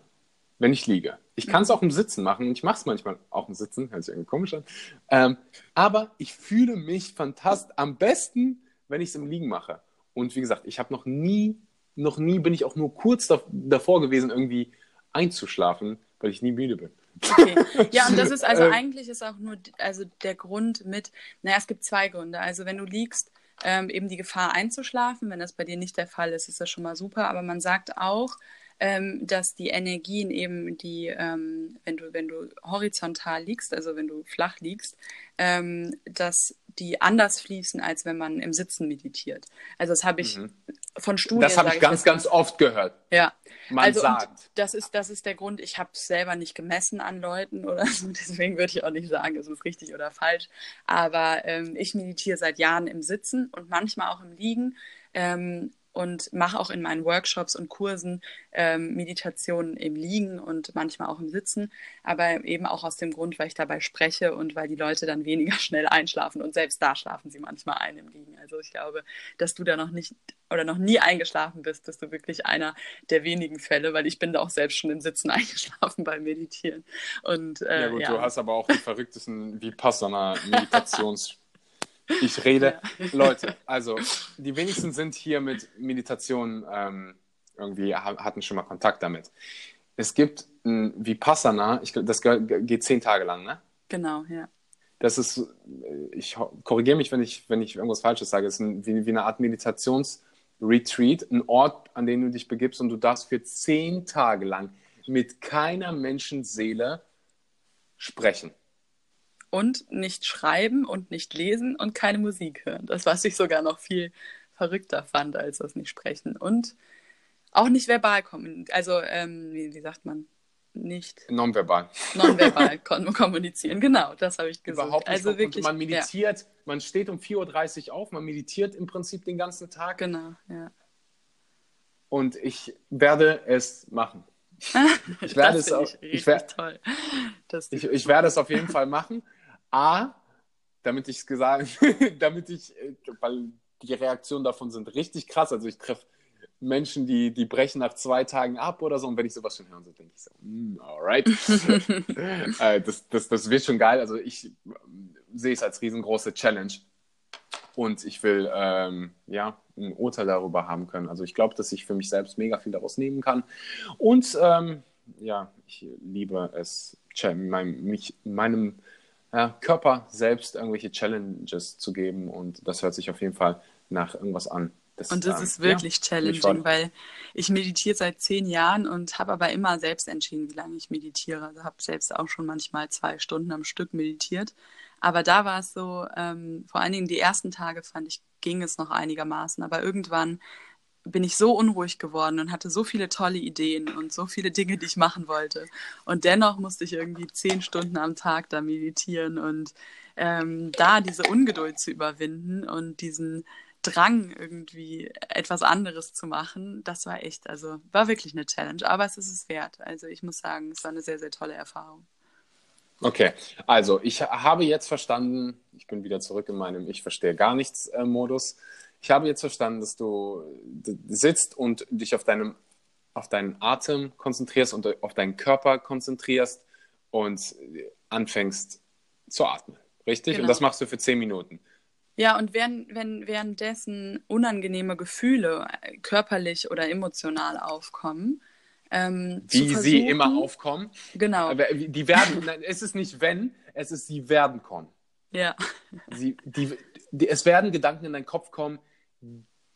wenn ich liege. Ich kann es auch im Sitzen machen und ich mache es manchmal auch im Sitzen, hört sich irgendwie komisch an. Ähm, aber ich fühle mich fantast am besten, wenn ich es im Liegen mache. Und wie gesagt, ich habe noch nie, noch nie bin ich auch nur kurz dav- davor gewesen, irgendwie einzuschlafen, weil ich nie müde bin. Okay. Ja, und das *laughs* ist also Ähm. eigentlich ist auch nur also der Grund mit, naja, es gibt zwei Gründe. Also wenn du liegst, ähm, eben die Gefahr einzuschlafen, wenn das bei dir nicht der Fall ist, ist das schon mal super. Aber man sagt auch, ähm, dass die Energien eben, die, ähm, wenn du, wenn du horizontal liegst, also wenn du flach liegst, ähm, dass die anders fließen, als wenn man im Sitzen meditiert. Also das habe ich Mhm. von Studien. Das habe ich ganz, ganz oft gehört. Ja. Man also, sagt. das ist, das ist der Grund. Ich habe es selber nicht gemessen an Leuten oder so. *laughs* Deswegen würde ich auch nicht sagen, es ist richtig oder falsch. Aber ähm, ich meditiere seit Jahren im Sitzen und manchmal auch im Liegen. Ähm, und mache auch in meinen Workshops und Kursen ähm, Meditationen im Liegen und manchmal auch im Sitzen, aber eben auch aus dem Grund, weil ich dabei spreche und weil die Leute dann weniger *laughs* schnell einschlafen und selbst da schlafen sie manchmal ein im Liegen. Also ich glaube, dass du da noch nicht oder noch nie eingeschlafen bist, bist du wirklich einer der wenigen Fälle, weil ich bin da auch selbst schon im Sitzen *laughs* eingeschlafen beim Meditieren. Und, äh, Ja gut, ja. du hast aber auch die verrücktesten Vipassana-Meditations... *laughs* Ich rede, Leute, also *laughs* die wenigsten sind hier mit Meditation ähm, irgendwie, ha- hatten schon mal Kontakt damit. Es gibt ein Vipassana, ich, das ge- geht zehn Tage lang, ne? Genau, ja. Das ist, äh, ich korrigiere mich, wenn ich, wenn ich irgendwas Falsches sage, es ist ein, wie, wie eine Art Meditationsretreat, ein Ort, an den du dich begibst und du darfst für zehn Tage lang mit keiner Menschenseele sprechen. Und nicht schreiben und nicht lesen und keine Musik hören. Das, was ich sogar noch viel verrückter fand, als das nicht sprechen. Und auch nicht verbal kommunizieren. Also, ähm, wie, wie sagt man? Nicht Nonverbal. nonverbal *laughs* kon- kommunizieren. Genau, das habe ich gesagt. Überhaupt nicht. Also und wirklich. man meditiert, man steht um 4.30 Uhr auf, man meditiert im Prinzip den ganzen Ja, Tag genau, ja. und ich werde es machen. *laughs* Ich werde es auch- ich ich Ich, ich werde es auf jeden Fall machen. A, damit ich es gesagt, *laughs* damit ich, äh, weil die Reaktionen davon sind richtig krass. Also ich treffe Menschen, die, die brechen nach zwei Tagen ab oder so. Und wenn ich sowas schon höre, so denke ich so, mm, alright. *laughs* *laughs* äh, das, das, das wird schon geil. Also ich ähm, sehe es als riesengroße Challenge. Und ich will ähm, ja ein Urteil darüber haben können. Also ich glaube, dass ich für mich selbst mega viel daraus nehmen kann. Und ähm, ja, ich liebe es, meinem, mich, meinem ja, Körper selbst irgendwelche Challenges zu geben. Und das hört sich auf jeden Fall nach irgendwas an. Das, Und das ähm, ist wirklich ja, challenging, weil ich meditiere seit zehn Jahren und habe aber immer selbst entschieden, wie lange ich meditiere. Also habe selbst auch schon manchmal zwei Stunden am Stück meditiert. Aber da war es so, ähm, vor allen Dingen die ersten Tage fand ich, ging es noch einigermaßen. Aber irgendwann bin ich so unruhig geworden und hatte so viele tolle Ideen und so viele Dinge, die ich machen wollte. Und dennoch musste ich irgendwie zehn Stunden am Tag da meditieren und ähm, da diese Ungeduld zu überwinden und diesen Drang, irgendwie etwas anderes zu machen, das war echt, also war wirklich eine Challenge, aber es ist es wert. Also ich muss sagen, es war eine sehr, sehr tolle Erfahrung. Okay, also ich habe jetzt verstanden, ich bin wieder zurück in meinem Ich verstehe gar nichts äh, Modus. Ich habe jetzt verstanden, dass du sitzt und dich auf deinem auf deinen Atem konzentrierst und auf deinen Körper konzentrierst und anfängst zu atmen. Richtig? Genau. Und das machst du für zehn Minuten. Ja, und wenn, wenn währenddessen unangenehme Gefühle äh, körperlich oder emotional aufkommen, ähm, Wie sie immer aufkommen. Genau, Die werden, *laughs* nein, es ist nicht wenn, es ist sie werden kommen. ja. Sie, die, die, es werden Gedanken in deinen Kopf kommen,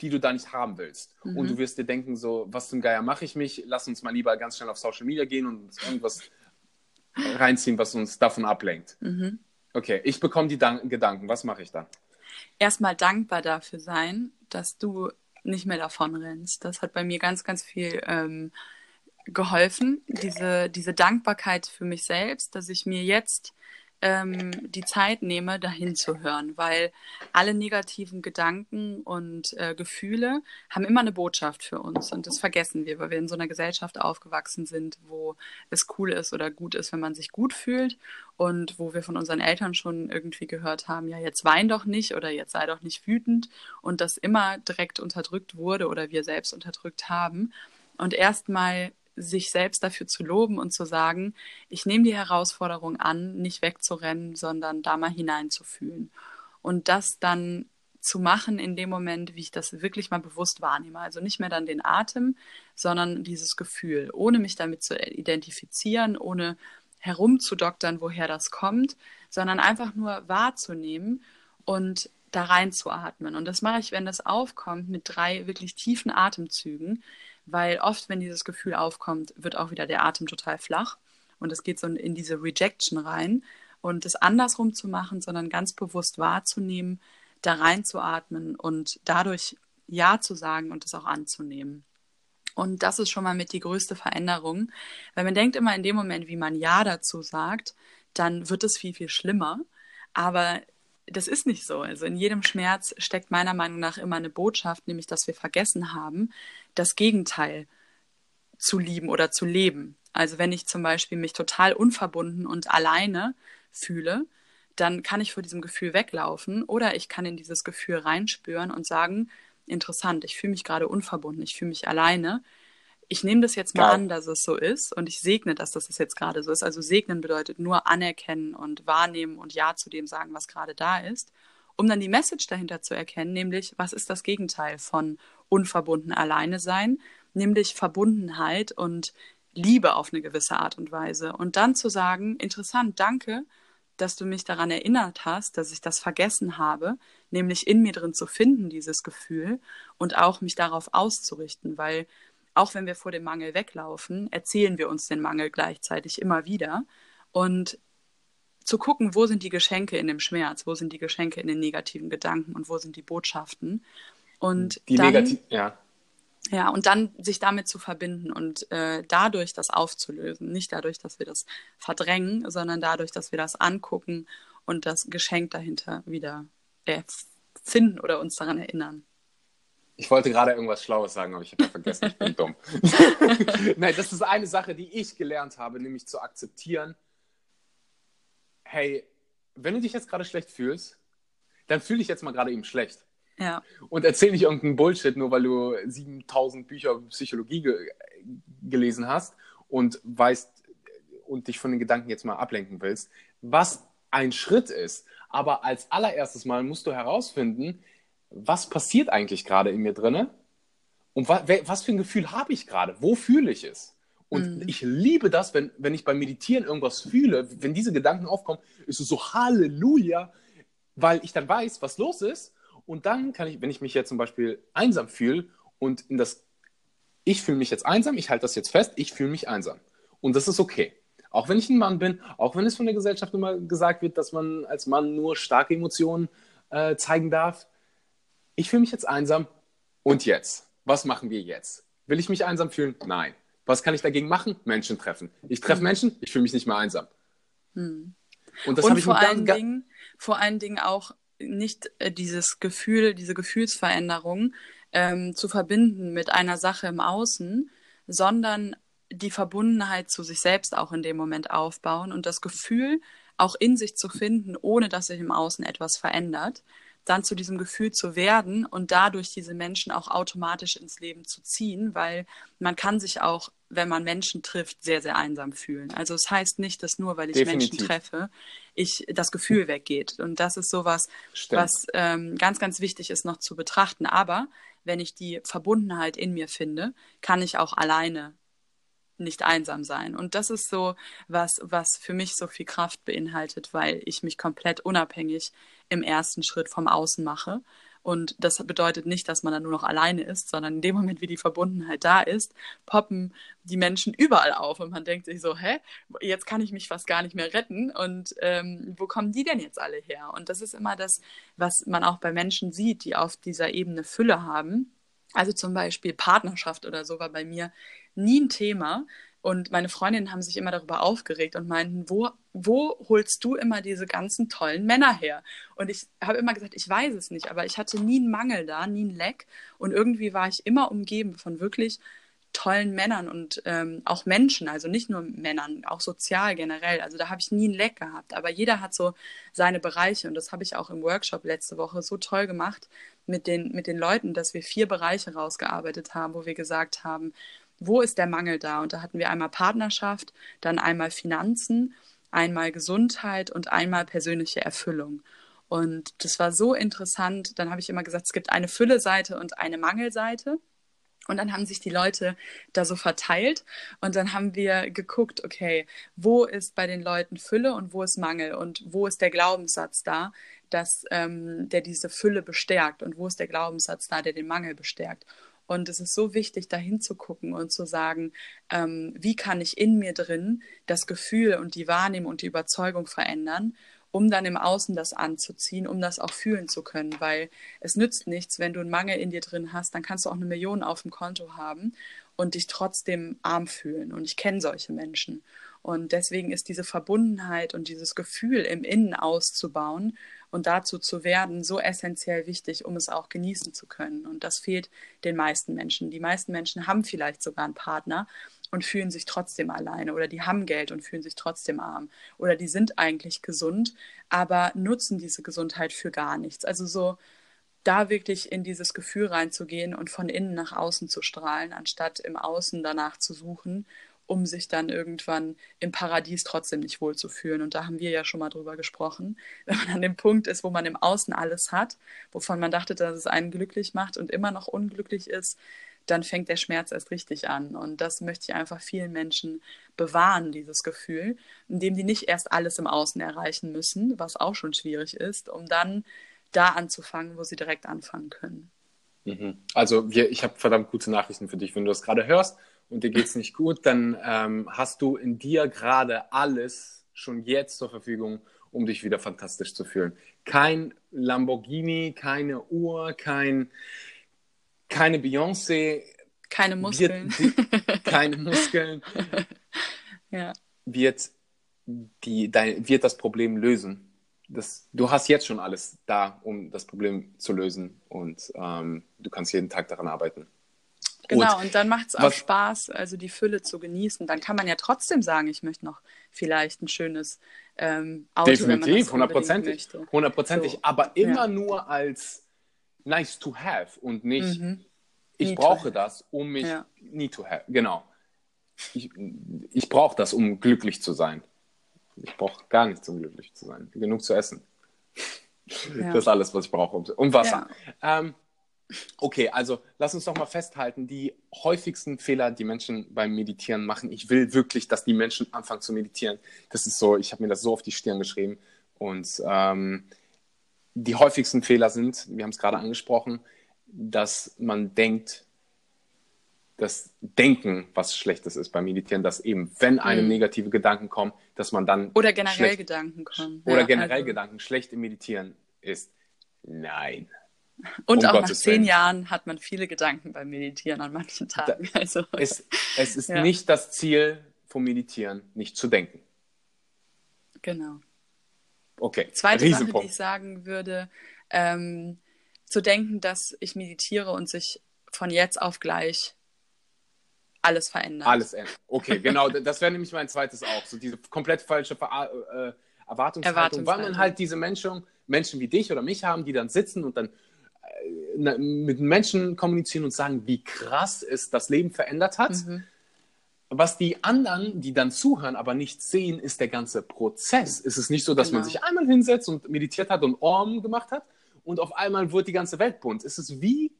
die du da nicht haben willst. Mhm. Und du wirst dir denken, so, was zum Geier mache ich mich? Lass uns mal lieber ganz schnell auf Social Media gehen und uns irgendwas reinziehen, was uns davon ablenkt. Mhm. Okay, ich bekomme die Dan Gedanken. Was mache ich dann? erstmal dankbar dafür sein, dass du nicht mehr davon rennst. Das hat bei mir ganz, ganz viel ähm, geholfen. Diese, diese Dankbarkeit für mich selbst, dass ich mir jetzt ähm, die Zeit nehme, dahin zu hören, weil alle negativen Gedanken und äh, Gefühle haben immer eine Botschaft für uns und das vergessen wir, weil wir in so einer Gesellschaft aufgewachsen sind, wo es cool ist oder gut ist, wenn man sich gut fühlt und wo wir von unseren Eltern schon irgendwie gehört haben, ja, jetzt wein doch nicht oder jetzt sei doch nicht wütend und das immer direkt unterdrückt wurde oder wir selbst unterdrückt haben. Und erstmal sich selbst dafür zu loben und zu sagen, ich nehme die Herausforderung an, nicht wegzurennen, sondern da mal hineinzufühlen. Und das dann zu machen in dem Moment, wie ich das wirklich mal bewusst wahrnehme. Also nicht mehr dann den Atem, sondern dieses Gefühl, ohne mich damit zu identifizieren, ohne herumzudoktern, woher das kommt, sondern einfach nur wahrzunehmen und da reinzuatmen. Und das mache ich, wenn das aufkommt, mit drei wirklich tiefen Atemzügen, weil oft, wenn dieses Gefühl aufkommt, wird auch wieder der Atem total flach und es geht so in diese Rejection rein und es andersrum zu machen, sondern ganz bewusst wahrzunehmen, da reinzuatmen und dadurch Ja zu sagen und es auch anzunehmen. Und das ist schon mal mit die größte Veränderung, weil man denkt immer in dem Moment, wie man Ja dazu sagt, dann wird es viel, viel schlimmer. Aber das ist nicht so. Also in jedem Schmerz steckt meiner Meinung nach immer eine Botschaft, nämlich dass wir vergessen haben, das Gegenteil zu lieben oder zu leben. Also wenn ich zum Beispiel mich total unverbunden und alleine fühle, dann kann ich vor diesem Gefühl weglaufen oder ich kann in dieses Gefühl reinspüren und sagen, interessant, ich fühle mich gerade unverbunden, ich fühle mich alleine. Ich nehme das jetzt mal Geil. an, dass es so ist und ich segne, dass das jetzt gerade so ist. Also segnen bedeutet nur anerkennen und wahrnehmen und Ja zu dem sagen, was gerade da ist, um dann die Message dahinter zu erkennen, nämlich was ist das Gegenteil von unverbunden alleine sein, nämlich Verbundenheit und Liebe auf eine gewisse Art und Weise. Und dann zu sagen, interessant, danke, dass du mich daran erinnert hast, dass ich das vergessen habe, nämlich in mir drin zu finden, dieses Gefühl, und auch mich darauf auszurichten, weil auch wenn wir vor dem Mangel weglaufen, erzählen wir uns den Mangel gleichzeitig immer wieder. Und zu gucken, wo sind die Geschenke in dem Schmerz, wo sind die Geschenke in den negativen Gedanken und wo sind die Botschaften. Und die dann, negativ, ja. Ja, und dann sich damit zu verbinden und äh, dadurch das aufzulösen. Nicht dadurch, dass wir das verdrängen, sondern dadurch, dass wir das angucken und das Geschenk dahinter wieder äh, finden oder uns daran erinnern. Ich wollte gerade irgendwas Schlaues sagen, aber ich habe vergessen, ich bin dumm. *laughs* Nein, das ist eine Sache, die ich gelernt habe, nämlich zu akzeptieren, hey, wenn du dich jetzt gerade schlecht fühlst, dann fühle ich jetzt mal gerade eben schlecht. Ja. Und erzähl nicht irgendeinen Bullshit, nur weil du 7000 Bücher Psychologie ge gelesen hast und weißt und dich von den Gedanken jetzt mal ablenken willst, was ein Schritt ist. Aber als allererstes Mal musst du herausfinden, was passiert eigentlich gerade in mir drinne und wa was für ein Gefühl habe ich gerade, wo fühle ich es. Und mhm. ich liebe das, wenn, wenn ich beim Meditieren irgendwas fühle, wenn diese Gedanken aufkommen, ist es so Halleluja, weil ich dann weiß, was los ist und dann kann ich, wenn ich mich jetzt zum Beispiel einsam fühle und in das, ich fühle mich jetzt einsam, ich halte das jetzt fest, ich fühle mich einsam. Und das ist okay. Auch wenn ich ein Mann bin, auch wenn es von der Gesellschaft immer gesagt wird, dass man als Mann nur starke Emotionen äh, zeigen darf. Ich fühle mich jetzt einsam. Und jetzt? Was machen wir jetzt? Will ich mich einsam fühlen? Nein. Was kann ich dagegen machen? Menschen treffen. Ich treffe mhm. Menschen, ich fühle mich nicht mehr einsam. Hm. Und das habe ich vor allen Dingen, vor allen Dingen auch nicht äh, dieses Gefühl, diese Gefühlsveränderung ähm, zu verbinden mit einer Sache im Außen, sondern die Verbundenheit zu sich selbst auch in dem Moment aufbauen und das Gefühl auch in sich zu finden, ohne dass sich im Außen etwas verändert dann zu diesem Gefühl zu werden und dadurch diese Menschen auch automatisch ins Leben zu ziehen, weil man kann sich auch, wenn man Menschen trifft, sehr, sehr einsam fühlen. Also es heißt nicht, dass nur, weil ich Definitiv. Menschen treffe, ich das Gefühl weggeht. Und das ist sowas, Stimmt. was ähm, ganz, ganz wichtig ist noch zu betrachten. Aber wenn ich die Verbundenheit in mir finde, kann ich auch alleine nicht einsam sein. Und das ist so was, was für mich so viel Kraft beinhaltet, weil ich mich komplett unabhängig im ersten Schritt vom Außen mache. Und das bedeutet nicht, dass man dann nur noch alleine ist, sondern in dem Moment, wie die Verbundenheit da ist, poppen die Menschen überall auf und man denkt sich so, hä, jetzt kann ich mich fast gar nicht mehr retten und ähm, wo kommen die denn jetzt alle her? Und das ist immer das, was man auch bei Menschen sieht, die auf dieser Ebene Fülle haben. Also zum Beispiel Partnerschaft oder so war bei mir nie ein Thema. Und meine Freundinnen haben sich immer darüber aufgeregt und meinten, wo, wo holst du immer diese ganzen tollen Männer her? Und ich habe immer gesagt, ich weiß es nicht, aber ich hatte nie einen Mangel da, nie einen Leck. Und irgendwie war ich immer umgeben von wirklich tollen Männern und ähm, auch Menschen, also nicht nur Männern, auch sozial generell. Also da habe ich nie einen Leck gehabt. Aber jeder hat so seine Bereiche und das habe ich auch im Workshop letzte Woche so toll gemacht mit den, mit den Leuten, dass wir vier Bereiche rausgearbeitet haben, wo wir gesagt haben, wo ist der Mangel da? Und da hatten wir einmal Partnerschaft, dann einmal Finanzen, einmal Gesundheit und einmal persönliche Erfüllung. Und das war so interessant. Dann habe ich immer gesagt, es gibt eine Fülle-Seite und eine Mangelseite. Und dann haben sich die Leute da so verteilt und dann haben wir geguckt, okay, wo ist bei den Leuten Fülle und wo ist Mangel und wo ist der Glaubenssatz da, dass ähm, der diese Fülle bestärkt und wo ist der Glaubenssatz da, der den Mangel bestärkt. Und es ist so wichtig, da hinzugucken und zu sagen, ähm, wie kann ich in mir drin das Gefühl und die Wahrnehmung und die Überzeugung verändern um dann im Außen das anzuziehen, um das auch fühlen zu können. Weil es nützt nichts, wenn du einen Mangel in dir drin hast, dann kannst du auch eine Million auf dem Konto haben und dich trotzdem arm fühlen. Und ich kenne solche Menschen. Und deswegen ist diese Verbundenheit und dieses Gefühl im Innen auszubauen und dazu zu werden so essentiell wichtig, um es auch genießen zu können. Und das fehlt den meisten Menschen. Die meisten Menschen haben vielleicht sogar einen Partner und fühlen sich trotzdem alleine oder die haben Geld und fühlen sich trotzdem arm oder die sind eigentlich gesund, aber nutzen diese Gesundheit für gar nichts. Also so da wirklich in dieses Gefühl reinzugehen und von innen nach außen zu strahlen, anstatt im Außen danach zu suchen um sich dann irgendwann im Paradies trotzdem nicht wohlzufühlen. Und da haben wir ja schon mal drüber gesprochen. *laughs* Wenn man an dem Punkt ist, wo man im Außen alles hat, wovon man dachte, dass es einen glücklich macht und immer noch unglücklich ist, dann fängt der Schmerz erst richtig an. Und das möchte ich einfach vielen Menschen bewahren, dieses Gefühl, indem die nicht erst alles im Außen erreichen müssen, was auch schon schwierig ist, um dann da anzufangen, wo sie direkt anfangen können. Mhm. Also wir, ich habe verdammt gute Nachrichten für dich. Wenn du das gerade hörst und dir geht es nicht gut, dann ähm, hast du in dir gerade alles schon jetzt zur Verfügung, um dich wieder fantastisch zu fühlen. Kein Lamborghini, keine Uhr, kein, keine Beyoncé. Keine Muskeln. Wird, *laughs* keine Muskeln. ja. Wird, die, dein, wird das Problem lösen. Das, du hast jetzt schon alles da, um das Problem zu lösen und ähm, du kannst jeden Tag daran arbeiten. Genau, und, und dann macht es auch Spaß, also die Fülle zu genießen. Dann kann man ja trotzdem sagen, ich möchte noch vielleicht ein schönes ähm, Auto, Definitiv, hundertprozentig. Hundertprozentig, so. aber immer ja. nur als nice to have und nicht, mhm. ich need brauche das, um mich ja. need to have. Genau. Ich, ich brauche das, um glücklich zu sein. Ich brauche gar nichts, um glücklich zu sein. Genug zu essen. Ja. Das ist alles, was ich brauche. Und Wasser. Ähm, Okay, also lass uns doch mal festhalten, die häufigsten Fehler, die Menschen beim Meditieren machen. Ich will wirklich, dass die Menschen anfangen zu meditieren. Das ist so, ich habe mir das so auf die Stirn geschrieben. Und ähm, die häufigsten Fehler sind, wir haben es gerade angesprochen, dass man denkt, das Denken was Schlechtes ist beim Meditieren, dass eben, wenn einem mhm. negative Gedanken kommen, dass man dann. Oder generell schlecht, Gedanken kommen. Oder ja, generell also. Gedanken schlecht im Meditieren ist. Nein. Und um auch Gottes nach zehn Willen. Jahren hat man viele Gedanken beim Meditieren an manchen Tagen. *laughs* Also, es, es ist ja. nicht das Ziel vom Meditieren, nicht zu denken. Genau. Okay. Zweite Sache, die ich sagen würde, ähm, zu denken, dass ich meditiere und sich von jetzt auf gleich alles verändert. Alles ändert. Okay, *laughs* genau. das wäre nämlich mein zweites auch. So diese komplett falsche Ver äh, Erwartungshaltung, Erwartungshaltung, weil man halt diese Menschen, Menschen wie dich oder mich haben, die dann sitzen und dann mit Menschen kommunizieren und sagen, wie krass es das Leben verändert hat. Mhm. Was die anderen, die dann zuhören, aber nicht sehen, ist der ganze Prozess. Es ist nicht so, dass genau. man sich einmal hinsetzt und meditiert hat und Orm gemacht hat und auf einmal wird die ganze Welt bunt. Es ist wie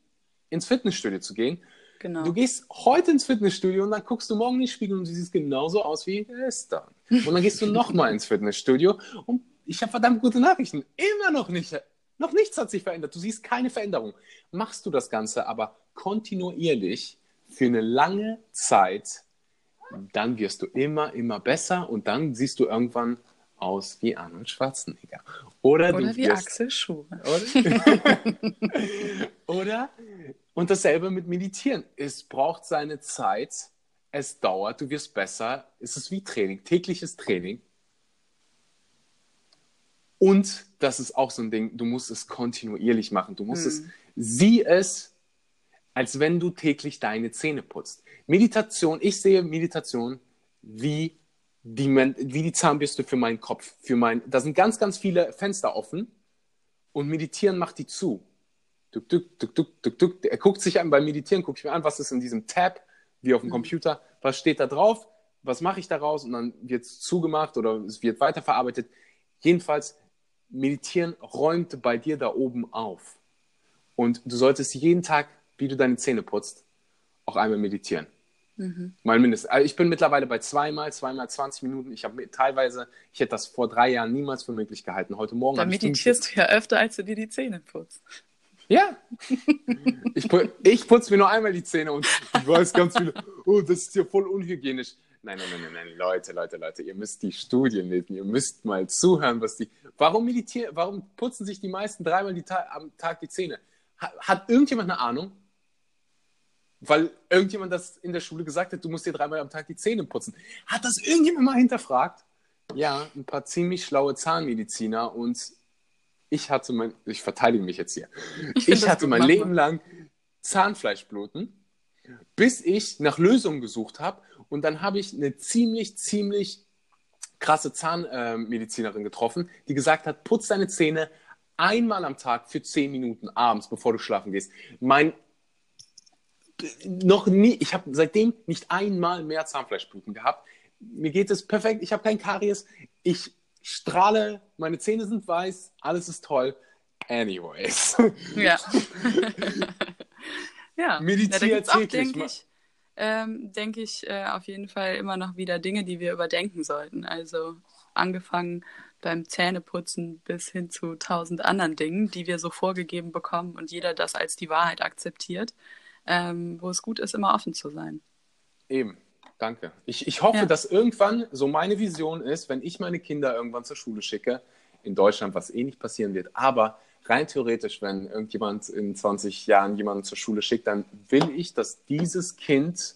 ins Fitnessstudio zu gehen. Genau. Du gehst heute ins Fitnessstudio und dann guckst du morgen in den Spiegel und du siehst genauso aus wie gestern. Und dann gehst du nochmal ins Fitnessstudio und ich habe verdammt gute Nachrichten. Immer noch nicht noch nichts hat sich verändert. Du siehst keine Veränderung. Machst du das Ganze aber kontinuierlich für eine lange Zeit, dann wirst du immer, immer besser und dann siehst du irgendwann aus wie Arnold Schwarzenegger. Oder, oder wie wirst, Axel Schuhe. Oder, *laughs* oder, und dasselbe mit Meditieren. Es braucht seine Zeit, es dauert, du wirst besser. Es ist wie Training, tägliches Training. Und das ist auch so ein Ding, du musst es kontinuierlich machen. Du musst hm. es, sieh es, als wenn du täglich deine Zähne putzt. Meditation, ich sehe Meditation wie die, wie die Zahnbürste für meinen Kopf. Für mein, da sind ganz, ganz viele Fenster offen und Meditieren macht die zu. Duck, duck, duck, duck, duck, duck. Er guckt sich an, beim Meditieren gucke ich mir an, was ist in diesem Tab, wie auf dem mhm. Computer, was steht da drauf, was mache ich daraus und dann wird es zugemacht oder es wird weiterverarbeitet. Jedenfalls, Meditieren räumt bei dir da oben auf. Und du solltest jeden Tag, wie du deine Zähne putzt, auch einmal meditieren. Mhm. Mal mindestens. Also ich bin mittlerweile bei zweimal, zweimal 20 Minuten. Ich habe teilweise, ich hätte das vor drei Jahren niemals für möglich gehalten. Heute Morgen. Da meditierst du ja öfter, als du dir die Zähne putzt. Ja. ich, ich putze mir nur einmal die Zähne und ich weiß ganz viele, oh, das ist ja voll unhygienisch. Nein, nein, nein, nein, Leute, Leute, Leute, ihr müsst die Studien lesen, ihr müsst mal zuhören, was die. Warum meditieren, warum putzen sich die meisten dreimal die Ta am Tag die Zähne? Hat, hat irgendjemand eine Ahnung? Weil irgendjemand das in der Schule gesagt hat, du musst dir dreimal am Tag die Zähne putzen. Hat das irgendjemand mal hinterfragt? Ja, ein paar ziemlich schlaue Zahnmediziner und ich hatte mein, ich verteidige mich jetzt hier. *laughs* Ich, ich hatte mein Leben lang Zahnfleischbluten, bis ich nach Lösungen gesucht habe und dann habe ich eine ziemlich, ziemlich krasse Zahnmedizinerin getroffen, die gesagt hat, putz deine Zähne einmal am Tag für zehn Minuten abends, bevor du schlafen gehst. Mein noch nie, ich habe seitdem nicht einmal mehr Zahnfleischbluten gehabt. Mir geht es perfekt, ich habe kein Karies, ich strahle, meine Zähne sind weiß, alles ist toll. Anyways. Ja. *laughs* *laughs* ja. Meditiere ja, täglich. Ich, ähm, denke ich äh, auf jeden Fall immer noch wieder Dinge, die wir überdenken sollten. Also angefangen beim Zähneputzen bis hin zu tausend anderen Dingen, die wir so vorgegeben bekommen und jeder das als die Wahrheit akzeptiert, ähm, wo es gut ist, immer offen zu sein. Eben, danke. Ich, ich hoffe, ja. dass irgendwann so meine Vision ist, wenn ich meine Kinder irgendwann zur Schule schicke, in Deutschland, was eh nicht passieren wird, aber rein theoretisch, wenn irgendjemand in 20 Jahren jemanden zur Schule schickt, dann will ich, dass dieses Kind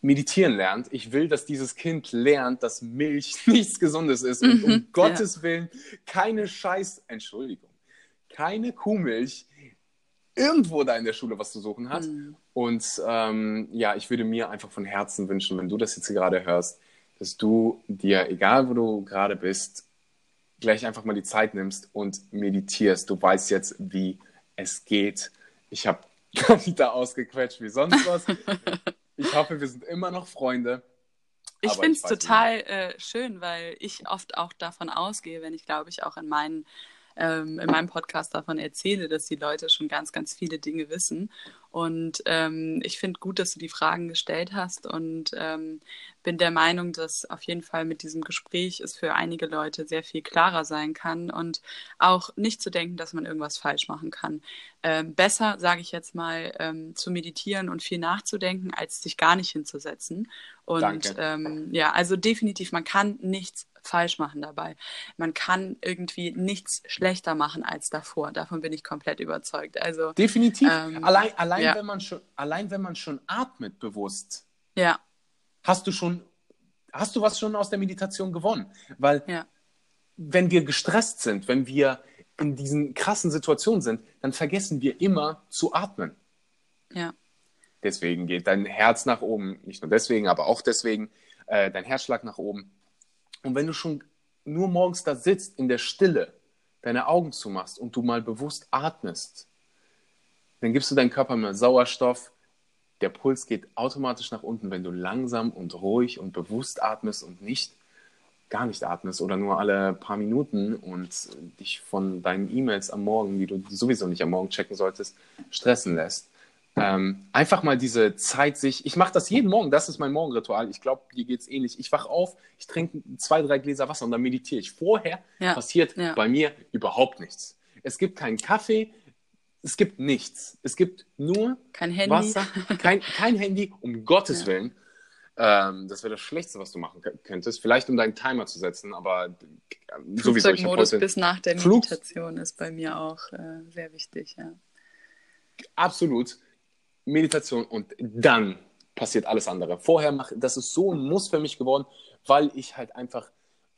meditieren lernt. Ich will, dass dieses Kind lernt, dass Milch *laughs* nichts Gesundes ist und um mhm, Gottes ja. Willen keine Scheiß, Entschuldigung, keine Kuhmilch irgendwo da in der Schule was zu suchen hat. Mhm. Und ähm, ja, ich würde mir einfach von Herzen wünschen, wenn du das jetzt gerade hörst, dass du dir, egal wo du gerade bist, gleich einfach mal die Zeit nimmst und meditierst. Du weißt jetzt, wie es geht. Ich habe *laughs* da ausgequetscht wie sonst was. *laughs* ich hoffe, wir sind immer noch Freunde. Ich finde es total äh, schön, weil ich oft auch davon ausgehe, wenn ich glaube ich auch in meinen ähm, in meinem Podcast davon erzähle, dass die Leute schon ganz, ganz viele Dinge wissen. Und ähm, ich finde gut, dass du die Fragen gestellt hast und ähm, bin der Meinung, dass auf jeden Fall mit diesem Gespräch es für einige Leute sehr viel klarer sein kann und auch nicht zu denken, dass man irgendwas falsch machen kann. Ähm, besser, sage ich jetzt mal, ähm, zu meditieren und viel nachzudenken, als sich gar nicht hinzusetzen. Und ähm, ja, also definitiv, man kann nichts falsch machen dabei. Man kann irgendwie nichts schlechter machen als davor. Davon bin ich komplett überzeugt. Also definitiv. Ähm, allein, allein ja. wenn man schon, allein wenn man schon atmet bewusst. Ja. Hast du schon, hast du was schon aus der Meditation gewonnen? Weil ja. wenn wir gestresst sind, wenn wir in diesen krassen Situationen sind, dann vergessen wir immer zu atmen. Ja. Deswegen geht dein Herz nach oben, nicht nur deswegen, aber auch deswegen, äh, dein Herzschlag nach oben. Und wenn du schon nur morgens da sitzt, in der Stille, deine Augen zumachst und du mal bewusst atmest, dann gibst du deinem Körper mehr Sauerstoff. Der Puls geht automatisch nach unten, wenn du langsam und ruhig und bewusst atmest und nicht gar nicht atmest oder nur alle paar Minuten und dich von deinen E-Mails am Morgen, die du sowieso nicht am Morgen checken solltest, stressen lässt. Ähm, einfach mal diese Zeit sich, ich mache das jeden Morgen, das ist mein Morgenritual. Ich glaube, dir geht es ähnlich. Ich wache auf, ich trinke zwei, drei Gläser Wasser und dann meditiere ich. Vorher ja. passiert ja. bei mir überhaupt nichts. Es gibt keinen Kaffee, es gibt nichts. Es gibt nur kein Handy. Wasser, kein, kein Handy, um Gottes ja. Willen. Ähm, das wäre das Schlechteste, was du machen könntest. Vielleicht um deinen Timer zu setzen, aber äh, sowieso. Flugzeugmodus bis nach der Meditation Flug ist bei mir auch äh, sehr wichtig, ja. Absolut. Meditation und dann passiert alles andere. Vorher mache das ist so ein Muss für mich geworden, weil ich halt einfach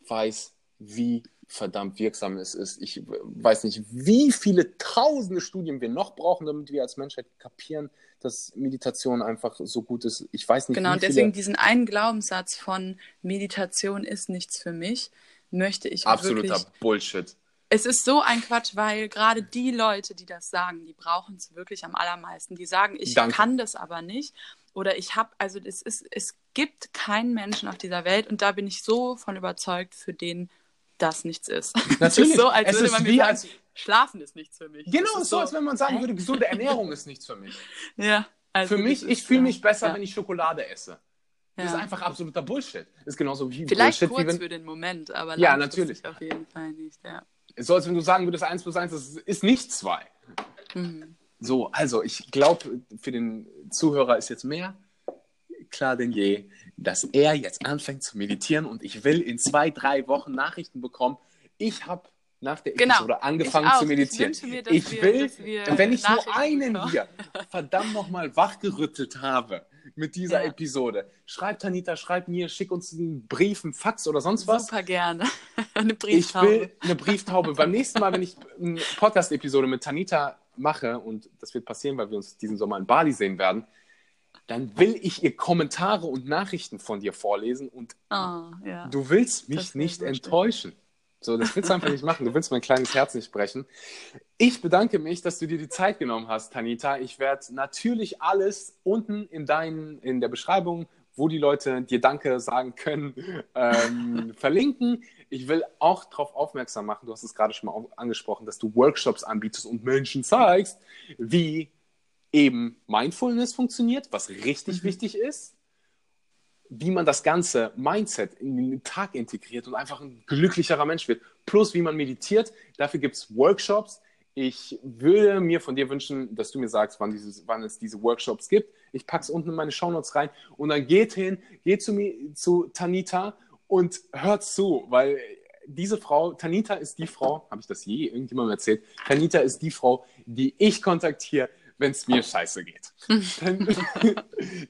weiß, wie verdammt wirksam es ist. Ich weiß nicht, wie viele tausende Studien wir noch brauchen, damit wir als Menschheit kapieren, dass Meditation einfach so gut ist. Ich weiß nicht. Genau, und deswegen diesen einen Glaubenssatz von Meditation ist nichts für mich, möchte ich Absoluter wirklich Bullshit es ist so ein Quatsch, weil gerade die Leute, die das sagen, die brauchen es wirklich am allermeisten. Die sagen, ich Danke. kann das aber nicht. Oder ich habe, also es ist, es gibt keinen Menschen auf dieser Welt und da bin ich so von überzeugt, für den das nichts ist. Natürlich. *laughs* ist so, als es würde man mir sagen, als... Schlafen ist nichts für mich. Genau, es ist so, als wenn man sagen würde, gesunde Ernährung ist nichts für mich. *laughs* Ja. Also für mich, ich fühle mich besser, ja. wenn ich Schokolade esse. Das ja. ist einfach absoluter Bullshit. Das ist genauso wie Vielleicht Bullshit. Vielleicht kurz wie wenn... für den Moment, aber ja, natürlich. auf jeden Fall nicht, ja so als wenn du sagen würdest, 1 plus 1 das ist nicht 2. Mhm. So, also ich glaube, für den Zuhörer ist jetzt mehr klar denn je, dass er jetzt anfängt zu meditieren und ich will in zwei, drei Wochen Nachrichten bekommen. Ich habe nach der Genau. Episode angefangen Ich zu meditieren. Ich mir, Ich wir- will, wenn ich nur einen bekommen. hier verdammt nochmal wachgerüttelt habe mit dieser Ja. Episode, schreib Tanita, schreib mir, schick uns einen Brief, einen Fax oder sonst was. Super gerne. *laughs* Eine Ich Brieftaube. will eine Brieftaube. Beim nächsten Mal, wenn ich eine Podcast-Episode mit Tanita mache, und das wird passieren, weil wir uns diesen Sommer in Bali sehen werden, dann will ich ihr Kommentare und Nachrichten von dir vorlesen und Oh, ja. du willst mich Das nicht so schön. enttäuschen. So, das willst du einfach nicht machen. Du willst mein kleines Herz nicht brechen. Ich bedanke mich, dass du dir die Zeit genommen hast, Tanita. Ich werde natürlich alles unten in, deinen, in der Beschreibung, wo die Leute dir Danke sagen können, ähm, *laughs* verlinken. Ich will auch darauf aufmerksam machen, du hast es gerade schon mal angesprochen, dass du Workshops anbietest und Menschen zeigst, wie eben Mindfulness funktioniert, was richtig wichtig ist wie man das ganze Mindset in den Tag integriert und einfach ein glücklicherer Mensch wird. Plus, wie man meditiert. Dafür gibt es Workshops. Ich würde mir von dir wünschen, dass du mir sagst, wann, dieses, wann es diese Workshops gibt. Ich packe es unten in meine Shownotes rein und dann geht hin, geht zu, mir, zu Tanita und hört zu, weil diese Frau, Tanita ist die Frau, habe ich das je irgendjemandem erzählt? Tanita ist die Frau, die ich kontaktiere, wenn es mir scheiße geht. Tan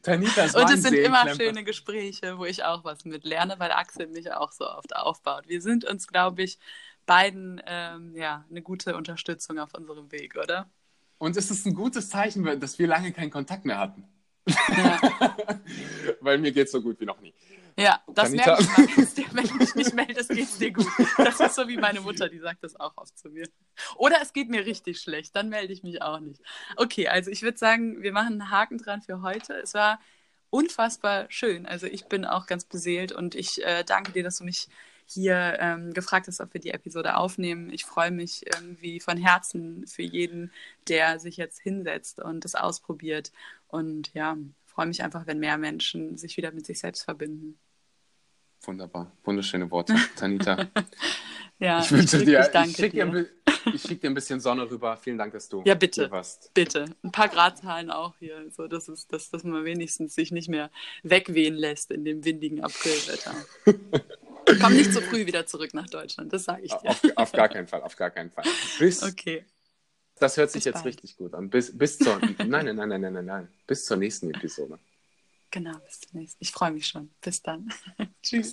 Tanita ist Und es sind immer schöne Gespräche, wo ich auch was mit lerne, weil Axel mich auch so oft aufbaut. Wir sind uns, glaube ich, beiden ähm, ja, eine gute Unterstützung auf unserem Weg, oder? Und es ist ein gutes Zeichen, dass wir lange keinen Kontakt mehr hatten. Ja, *laughs* Weil mir geht es so gut wie noch nie. Ja das merke ich meistens dir. Wenn du dich nicht meldest, geht es dir gut. Das ist so wie meine Mutter, die sagt das auch oft zu mir. Oder es geht mir richtig schlecht, dann melde ich mich auch nicht. Okay, also ich würde sagen, wir machen einen Haken dran für heute. Es war unfassbar schön. Also ich bin auch ganz beseelt und ich äh, danke dir, dass du mich hier ähm, gefragt hast, ob wir die Episode aufnehmen. Ich freue mich irgendwie von Herzen für jeden, der sich jetzt hinsetzt und es ausprobiert. Und ja, freue mich einfach, wenn mehr Menschen sich wieder mit sich selbst verbinden. Wunderbar. Wunderschöne Worte, *laughs* Tanita. Ja, Ich wünsche wirklich dir, ich schicke dir, ich schick dir ein bisschen Sonne rüber. Vielen Dank, dass du Ja, bitte. hier warst. Bitte. Ein paar Gradzahlen auch hier, so dass, es, dass, dass man wenigstens sich nicht mehr wegwehen lässt in dem windigen Aprilwetter. *laughs* Komm nicht so früh wieder zurück nach Deutschland, das sage ich dir. Auf, auf gar keinen Fall, auf gar keinen Fall. Bis, Okay. Das hört sich Bis jetzt bald. richtig gut an. Bis, bis zur, nein, nein, nein, nein, nein, nein, nein. Bis zur nächsten Episode. Genau, bis zum nächsten. Ich freue mich schon. Bis dann. *laughs* Tschüss.